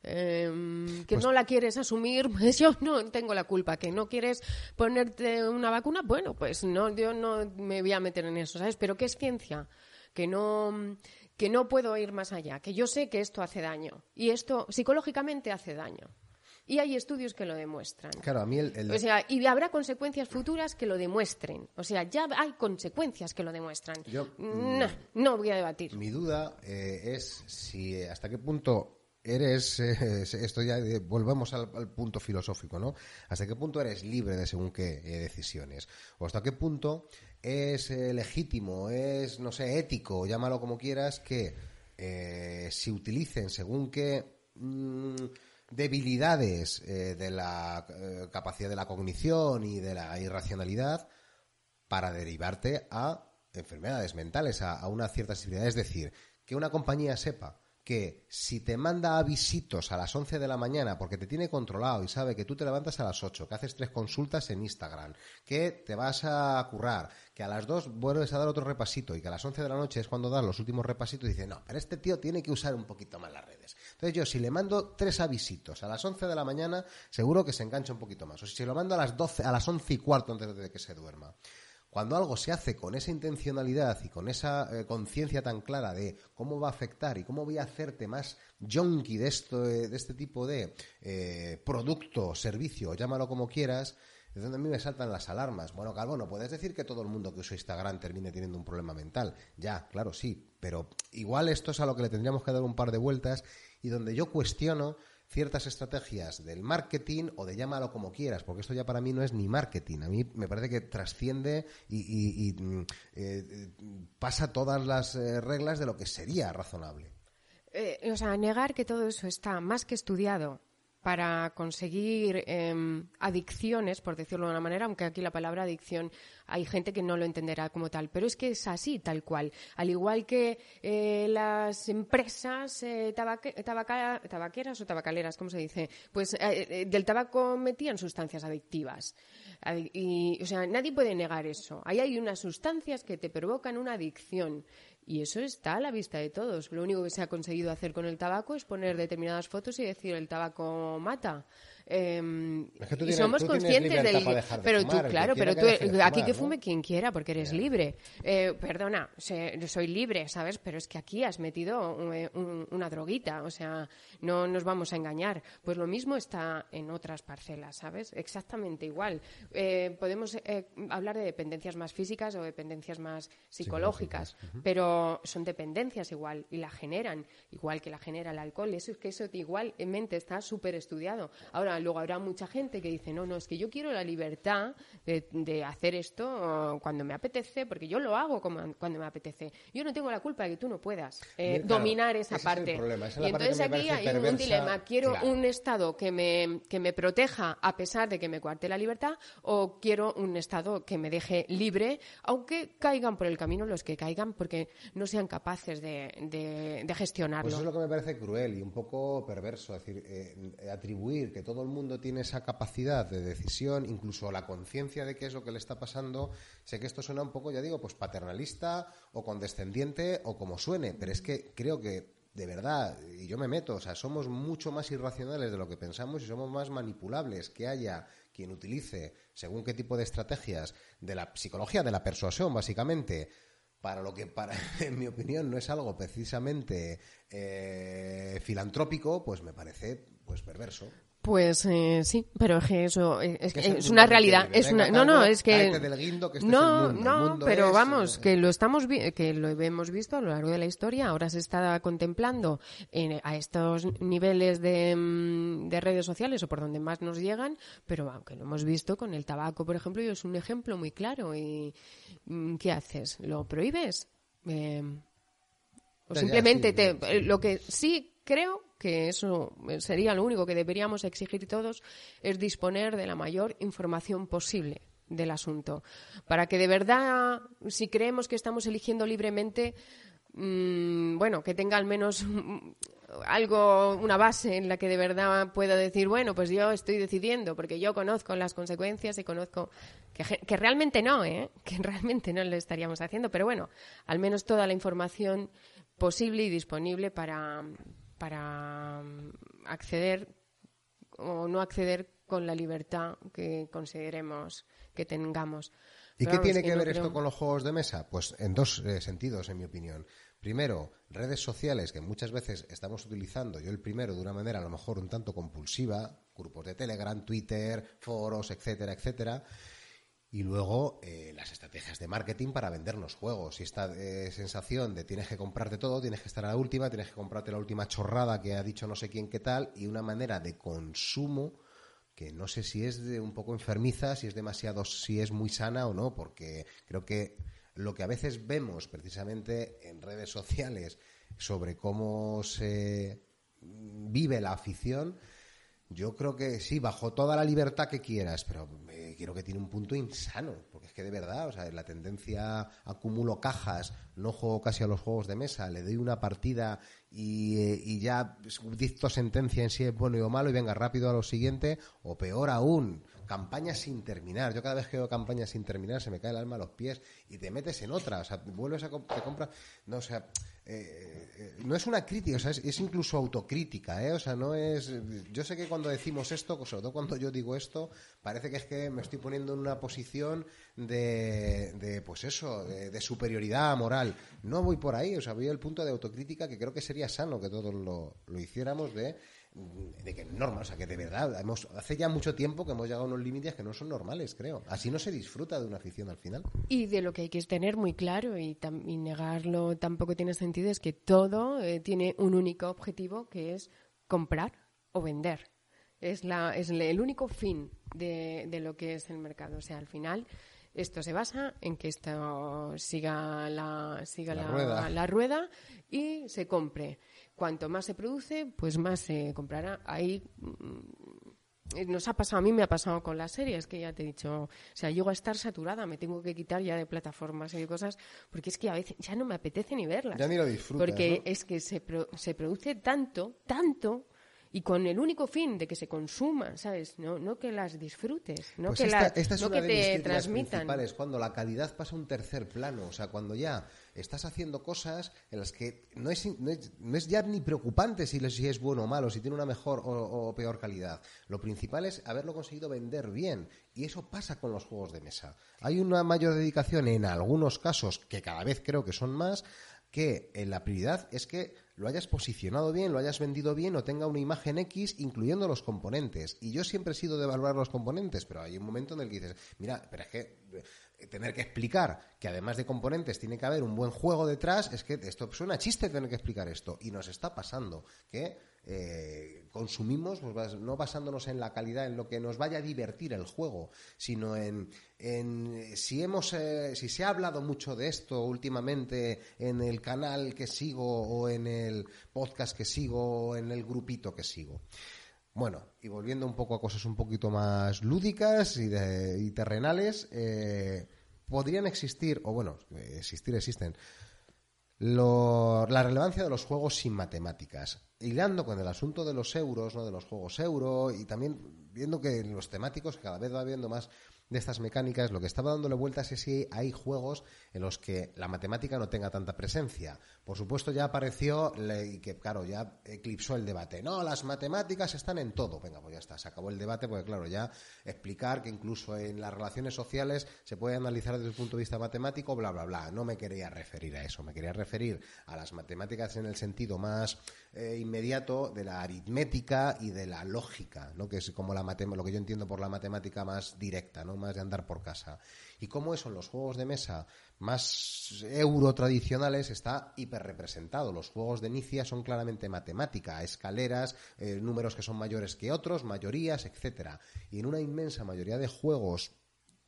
Em, que pues no la quieres asumir, *laughs* pues yo no tengo la culpa. Que no quieres ponerte una vacuna, bueno, pues no, yo no me voy a meter en eso, ¿sabes? Pero ¿qué es ciencia? Que no, que no puedo ir más allá, que yo sé que esto hace daño y esto psicológicamente hace daño. Y hay estudios que lo demuestran. Claro, a mí el, O sea, y habrá consecuencias futuras que lo demuestren. O sea, ya hay consecuencias que lo demuestran. Yo, no, no voy a debatir. Mi duda eh, es si hasta qué punto eres, *laughs* eh, esto ya eh, volvemos al, punto filosófico, ¿no? ¿Hasta qué punto eres libre de según qué eh, decisiones? ¿O hasta qué punto es legítimo, es, no sé, ético, llámalo como quieras, que se utilicen según qué mm, debilidades de la capacidad de la cognición y de la irracionalidad para derivarte a enfermedades mentales, a, a una cierta sensibilidad? Es decir, que una compañía sepa que si te manda avisitos a las 11 de la mañana porque te tiene controlado y sabe que tú te levantas a las 8, que haces tres consultas en Instagram, que te vas a currar, que a las 2 vuelves a dar otro repasito y que a las 11 de la noche es cuando das los últimos repasitos y dice, no, pero este tío tiene que usar un poquito más las redes. Entonces yo si le mando tres avisitos a las 11 de la mañana, seguro que se engancha un poquito más. O si lo mando a las 12, a las 11 y cuarto antes de que se duerma cuando algo se hace con esa intencionalidad y con esa eh, conciencia tan clara de cómo va a afectar y cómo voy a hacerte más junkie de, esto, eh, de este tipo de eh, producto, servicio, llámalo como quieras, es donde a mí me saltan las alarmas. Bueno, Calvo, no puedes decir que todo el mundo que usa Instagram termine teniendo un problema mental. Ya, claro, sí, pero igual esto es a lo que le tendríamos que dar un par de vueltas y donde yo cuestiono ciertas estrategias del marketing o de llámalo como quieras, porque esto ya para mí no es ni marketing. A mí me parece que trasciende y, mm, eh, pasa todas las eh, reglas de lo que sería razonable. Eh, o sea, negar que todo eso está más que estudiado para conseguir em, adicciones, por decirlo de una manera, aunque aquí la palabra adicción hay gente que no lo entenderá como tal, pero es que es así, tal cual. Al igual que eh, las empresas eh, tabaqueras o tabacaleras, ¿cómo se dice? Pues eh, del tabaco metían sustancias adictivas. Y, o sea, nadie puede negar eso. Ahí hay unas sustancias que te provocan una adicción. Y eso está a la vista de todos. Lo único que se ha conseguido hacer con el tabaco es poner determinadas fotos y decir el tabaco mata. Em, y somos conscientes del pero tú claro pero tú aquí que fume quien quiera porque eres libre. Eh, perdona soy libre sabes pero es que aquí has metido eh, una droguita o sea no nos vamos a engañar. Pues lo mismo está en otras parcelas sabes exactamente igual. Eh, podemos hablar de dependencias más físicas o dependencias más psicológicas, pero son dependencias igual y la generan igual que la genera el alcohol. Eso es que eso igualmente está súper estudiado. Ahora luego habrá mucha gente que dice, no, no, es que yo quiero la libertad de, hacer esto cuando me apetece, porque yo lo hago como, cuando me apetece. Yo no tengo la culpa de que tú no puedas eh, dominar esa parte. y entonces aquí hay un dilema. Quiero un Estado que me, que me proteja a pesar de que me cuarte la libertad o quiero un Estado que me deje libre, aunque caigan por el camino los que caigan porque no sean capaces de, de, gestionarlo. Pues eso es lo que me parece cruel y un poco perverso. Es decir, eh, atribuir que todo el mundo tiene esa capacidad de decisión, incluso la conciencia de qué es lo que le está pasando. Sé que esto suena un poco, ya digo, pues paternalista o condescendiente o como suene, pero es que creo que de verdad, y yo me meto, o sea, somos mucho más irracionales de lo que pensamos y somos más manipulables que haya quien utilice, según qué tipo de estrategias, de la psicología de la persuasión, básicamente, para lo que, para, *laughs* en mi opinión, no es algo precisamente eh, filantrópico, pues me parece pues perverso. Pues eh, sí, pero es que eso es, una realidad. Es una, no, no, es que este no, no, pero vamos, que lo estamos que lo hemos visto a lo largo de la historia. Ahora se está contemplando a estos niveles mm, de, redes sociales o por donde más nos llegan, pero aunque lo hemos visto con el tabaco, por ejemplo, y es un ejemplo muy claro. Y mm, ¿qué haces? ¿Lo prohíbes? Eh, o simplemente te, lo que sí creo que eso sería lo único que deberíamos exigir todos, es disponer de la mayor información posible del asunto. Para que de verdad, si creemos que estamos eligiendo libremente, mm, bueno, que tenga al menos *laughs* algo, una base en la que de verdad pueda decir, bueno, pues yo estoy decidiendo, porque yo conozco las consecuencias y conozco que, que realmente no, ¿eh? *laughs* que realmente no lo estaríamos haciendo, pero bueno, al menos toda la información posible y disponible para, para mm, acceder o no acceder con la libertad que consideremos que tengamos. ¿Y qué tiene que, ver esto con los juegos de mesa? Pues en dos eh, sentidos, en mi opinión. Primero, redes sociales que muchas veces estamos utilizando, yo el primero de una manera a lo mejor un tanto compulsiva, grupos de Telegram, Twitter, foros, etcétera, etcétera y luego eh, las estrategias de marketing para vendernos juegos. Y esta eh, sensación de tienes que comprarte todo, tienes que estar a la última, tienes que comprarte la última chorrada que ha dicho no sé quién qué tal, y una manera de consumo que no sé si es de un poco enfermiza, si es demasiado, si es muy sana o no, porque creo que lo que a veces vemos precisamente en redes sociales sobre cómo se vive la afición, yo creo que sí, bajo toda la libertad que quieras, pero eh, creo que tiene un punto insano, porque es que de verdad, o sea, la tendencia acumulo cajas, no juego casi a los juegos de mesa, le doy una partida y, eh, y ya dicto sentencia en si es bueno o malo y venga rápido a lo siguiente, o peor aún, campañas sin terminar. Yo cada vez que veo campañas sin terminar se me cae el alma a los pies y te metes en otra, o sea, vuelves a te compras, no, o sea, eh, eh, no es una crítica, o sea, es, incluso autocrítica, ¿eh? O sea, no es. Yo sé que cuando decimos esto, sobre todo cuando yo digo esto, parece que es que me estoy poniendo en una posición de, de pues eso, de, superioridad moral. No voy por ahí, o sea, voy al punto de autocrítica que creo que sería sano que todos lo, lo hiciéramos de de que es normal, o sea, que de verdad, hemos, hace ya mucho tiempo que hemos llegado a unos límites que no son normales, creo. Así no se disfruta de una afición al final. Y de lo que hay que tener muy claro y, negarlo tampoco tiene sentido es que todo eh, tiene un único objetivo que es comprar o vender. Es, la, es el único fin de, de lo que es el mercado. O sea, al final esto se basa en que esto siga la, siga la, rueda. y se compre. Cuanto más se produce, pues más se comprará. Ahí mm, nos ha pasado, a mí me ha pasado con las series, que ya te he dicho, o sea, llego a estar saturada, me tengo que quitar ya de plataformas y de cosas, porque es que a veces ya no me apetece ni verlas. Ya ni lo disfrutas, Porque es que se, se produce tanto, tanto, y con el único fin de que se consuman, ¿sabes? No, no que las disfrutes, no pues que, esta, las, es no una que de te transmitan. cuando la calidad pasa a un tercer plano, o sea, cuando ya estás haciendo cosas en las que no es, no es, ya ni preocupante si, si, es bueno o malo, si tiene una mejor o, o, peor calidad. Lo principal es haberlo conseguido vender bien. Y eso pasa con los juegos de mesa. Hay una mayor dedicación en algunos casos, que cada vez creo que son más, que en la prioridad es que lo hayas posicionado bien, lo hayas vendido bien o tenga una imagen X incluyendo los componentes. Y yo siempre he sido de evaluar los componentes, pero hay un momento en el que dices, mira, pero es que eh, tener que explicar que además de componentes tiene que haber un buen juego detrás, es que esto suena chiste tener que explicar esto. Y nos está pasando que eh, consumimos, no basándonos en la calidad, en lo que nos vaya a divertir el juego, sino en, en si hemos, eh, si se ha hablado mucho de esto últimamente en el canal que sigo o en el podcast que sigo o en el grupito que sigo. Bueno, y volviendo un poco a cosas un poquito más lúdicas y, de, y terrenales, eh, podrían existir, o bueno, existir existen, la relevancia de los juegos sin matemáticas. Hilando con el asunto de los euros, ¿no? de los juegos euro, y también viendo que los temáticos cada vez va habiendo más de estas mecánicas, lo que estaba dándole vueltas es si hay juegos en los que la matemática no tenga tanta presencia. Por supuesto, ya apareció y que, claro, ya eclipsó el debate. No, las matemáticas están en todo. Venga, pues ya está, se acabó el debate, porque, claro, ya explicar que incluso en las relaciones sociales se puede analizar desde el punto de vista matemático, bla, bla, bla. No me quería referir a eso, me quería referir a las matemáticas en el sentido más eh, inmediato de la aritmética y de la lógica, ¿no? que es como la lo que yo entiendo por la matemática más directa, ¿no? Más de andar por casa. Y cómo eso en los juegos de mesa más euro tradicionales está hiperrepresentado. Los juegos de inicia son claramente matemática, escaleras, eh, números que son mayores que otros, mayorías, etcétera. Y en una inmensa mayoría de juegos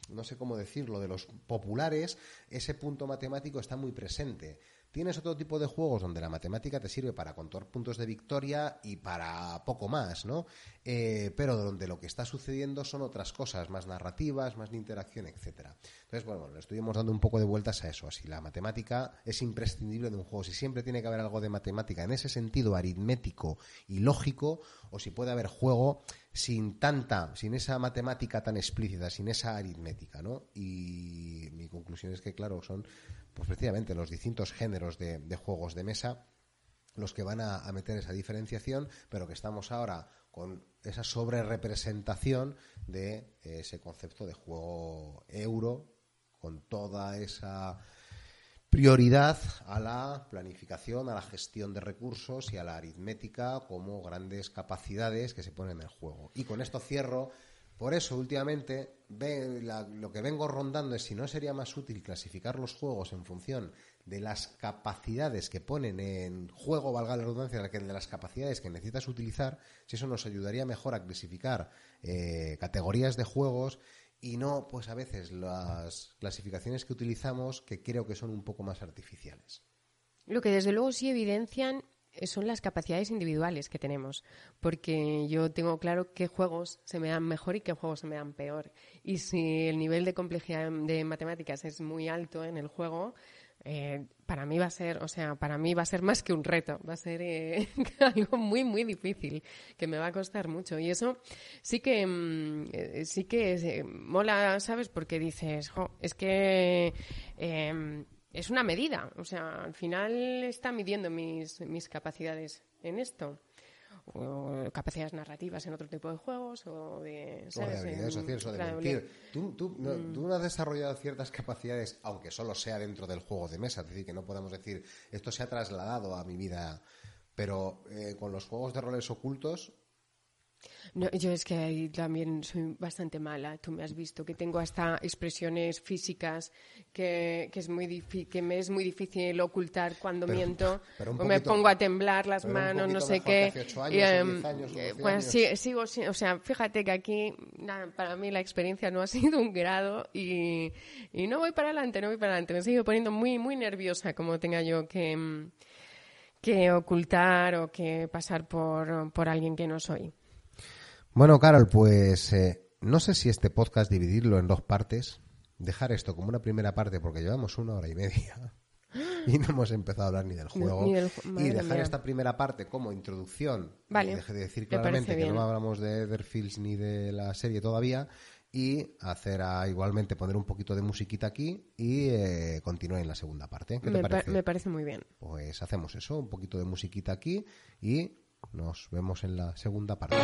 no sé cómo decirlo, de los populares, ese punto matemático está muy presente. Tienes otro tipo de juegos donde la matemática te sirve para contar puntos de victoria y para poco más, ¿no? Eh, pero donde lo que está sucediendo son otras cosas, más narrativas, más de interacción, etcétera. Entonces, bueno, le estuvimos dando un poco de vueltas a eso. Así, la matemática es imprescindible de un juego. Si siempre tiene que haber algo de matemática en ese sentido aritmético y lógico, o si puede haber juego sin tanta, sin esa matemática tan explícita, sin esa aritmética, ¿no? Y mi conclusión es que, claro, son pues precisamente los distintos géneros de, juegos de mesa los que van a, a, meter esa diferenciación, pero que estamos ahora con esa sobrerepresentación de ese concepto de juego euro, con toda esa prioridad a la planificación, a la gestión de recursos y a la aritmética como grandes capacidades que se ponen en juego. Y con esto cierro por eso, últimamente, ve, la, lo que vengo rondando es si no sería más útil clasificar los juegos en función de las capacidades que ponen en juego, valga la redundancia, de las capacidades que necesitas utilizar, si eso nos ayudaría mejor a clasificar eh, categorías de juegos y no, pues a veces, las clasificaciones que utilizamos que creo que son un poco más artificiales. Lo que desde luego sí evidencian son las capacidades individuales que tenemos, porque yo tengo claro qué juegos se me dan mejor y qué juegos se me dan peor. Y si el nivel de complejidad de matemáticas es muy alto en el juego, eh, para mí va a ser, o sea, para mí va a ser más que un reto, va a ser eh, *laughs* algo muy, muy difícil, que me va a costar mucho. Y eso sí que, mm, eh, sí que mola, ¿sabes? Porque dices, es que em, es una medida. O sea, al final está midiendo mis, mis capacidades en esto. O capacidades narrativas en otro tipo de juegos o de, ¿sabes? O de o de mentir. Tú, tú, no, mm. tú, no, has desarrollado ciertas capacidades, aunque solo sea dentro del juego de mesa. Es decir, que no podemos decir, esto se ha trasladado a mi vida. Pero eh, con los juegos de roles ocultos, No, yo es que ahí también soy bastante mala. Tú me has visto que tengo hasta expresiones físicas que, que es muy que me es muy difícil ocultar cuando Pero- miento. pero o me pongo a temblar las manos, no sé qué. años, Y, em, años, pues sí, sigo, si- o sea, fíjate que aquí nada, para mí la experiencia no ha *laughs* sido un grado y, y no voy para adelante, no voy para adelante. Me sigo poniendo muy, muy nerviosa como tenga yo que, que ocultar o que pasar por, por alguien que no soy. Bueno, Carol, pues eh, no sé si este podcast dividirlo en dos partes, dejar esto como una primera parte porque llevamos una hora y media *laughs* y no hemos empezado a hablar ni del juego ni del ju- y dejar mía. esta primera parte como introducción Vale, y deje de decir me claramente que no hablamos de Etherfields ni de la serie todavía y hacer a, igualmente poner un poquito de musiquita aquí y eh, continuar en la segunda parte. ¿Qué te Me, pa- me parece muy bien. Pues hacemos eso, un poquito de musiquita aquí y nos vemos en la segunda parte.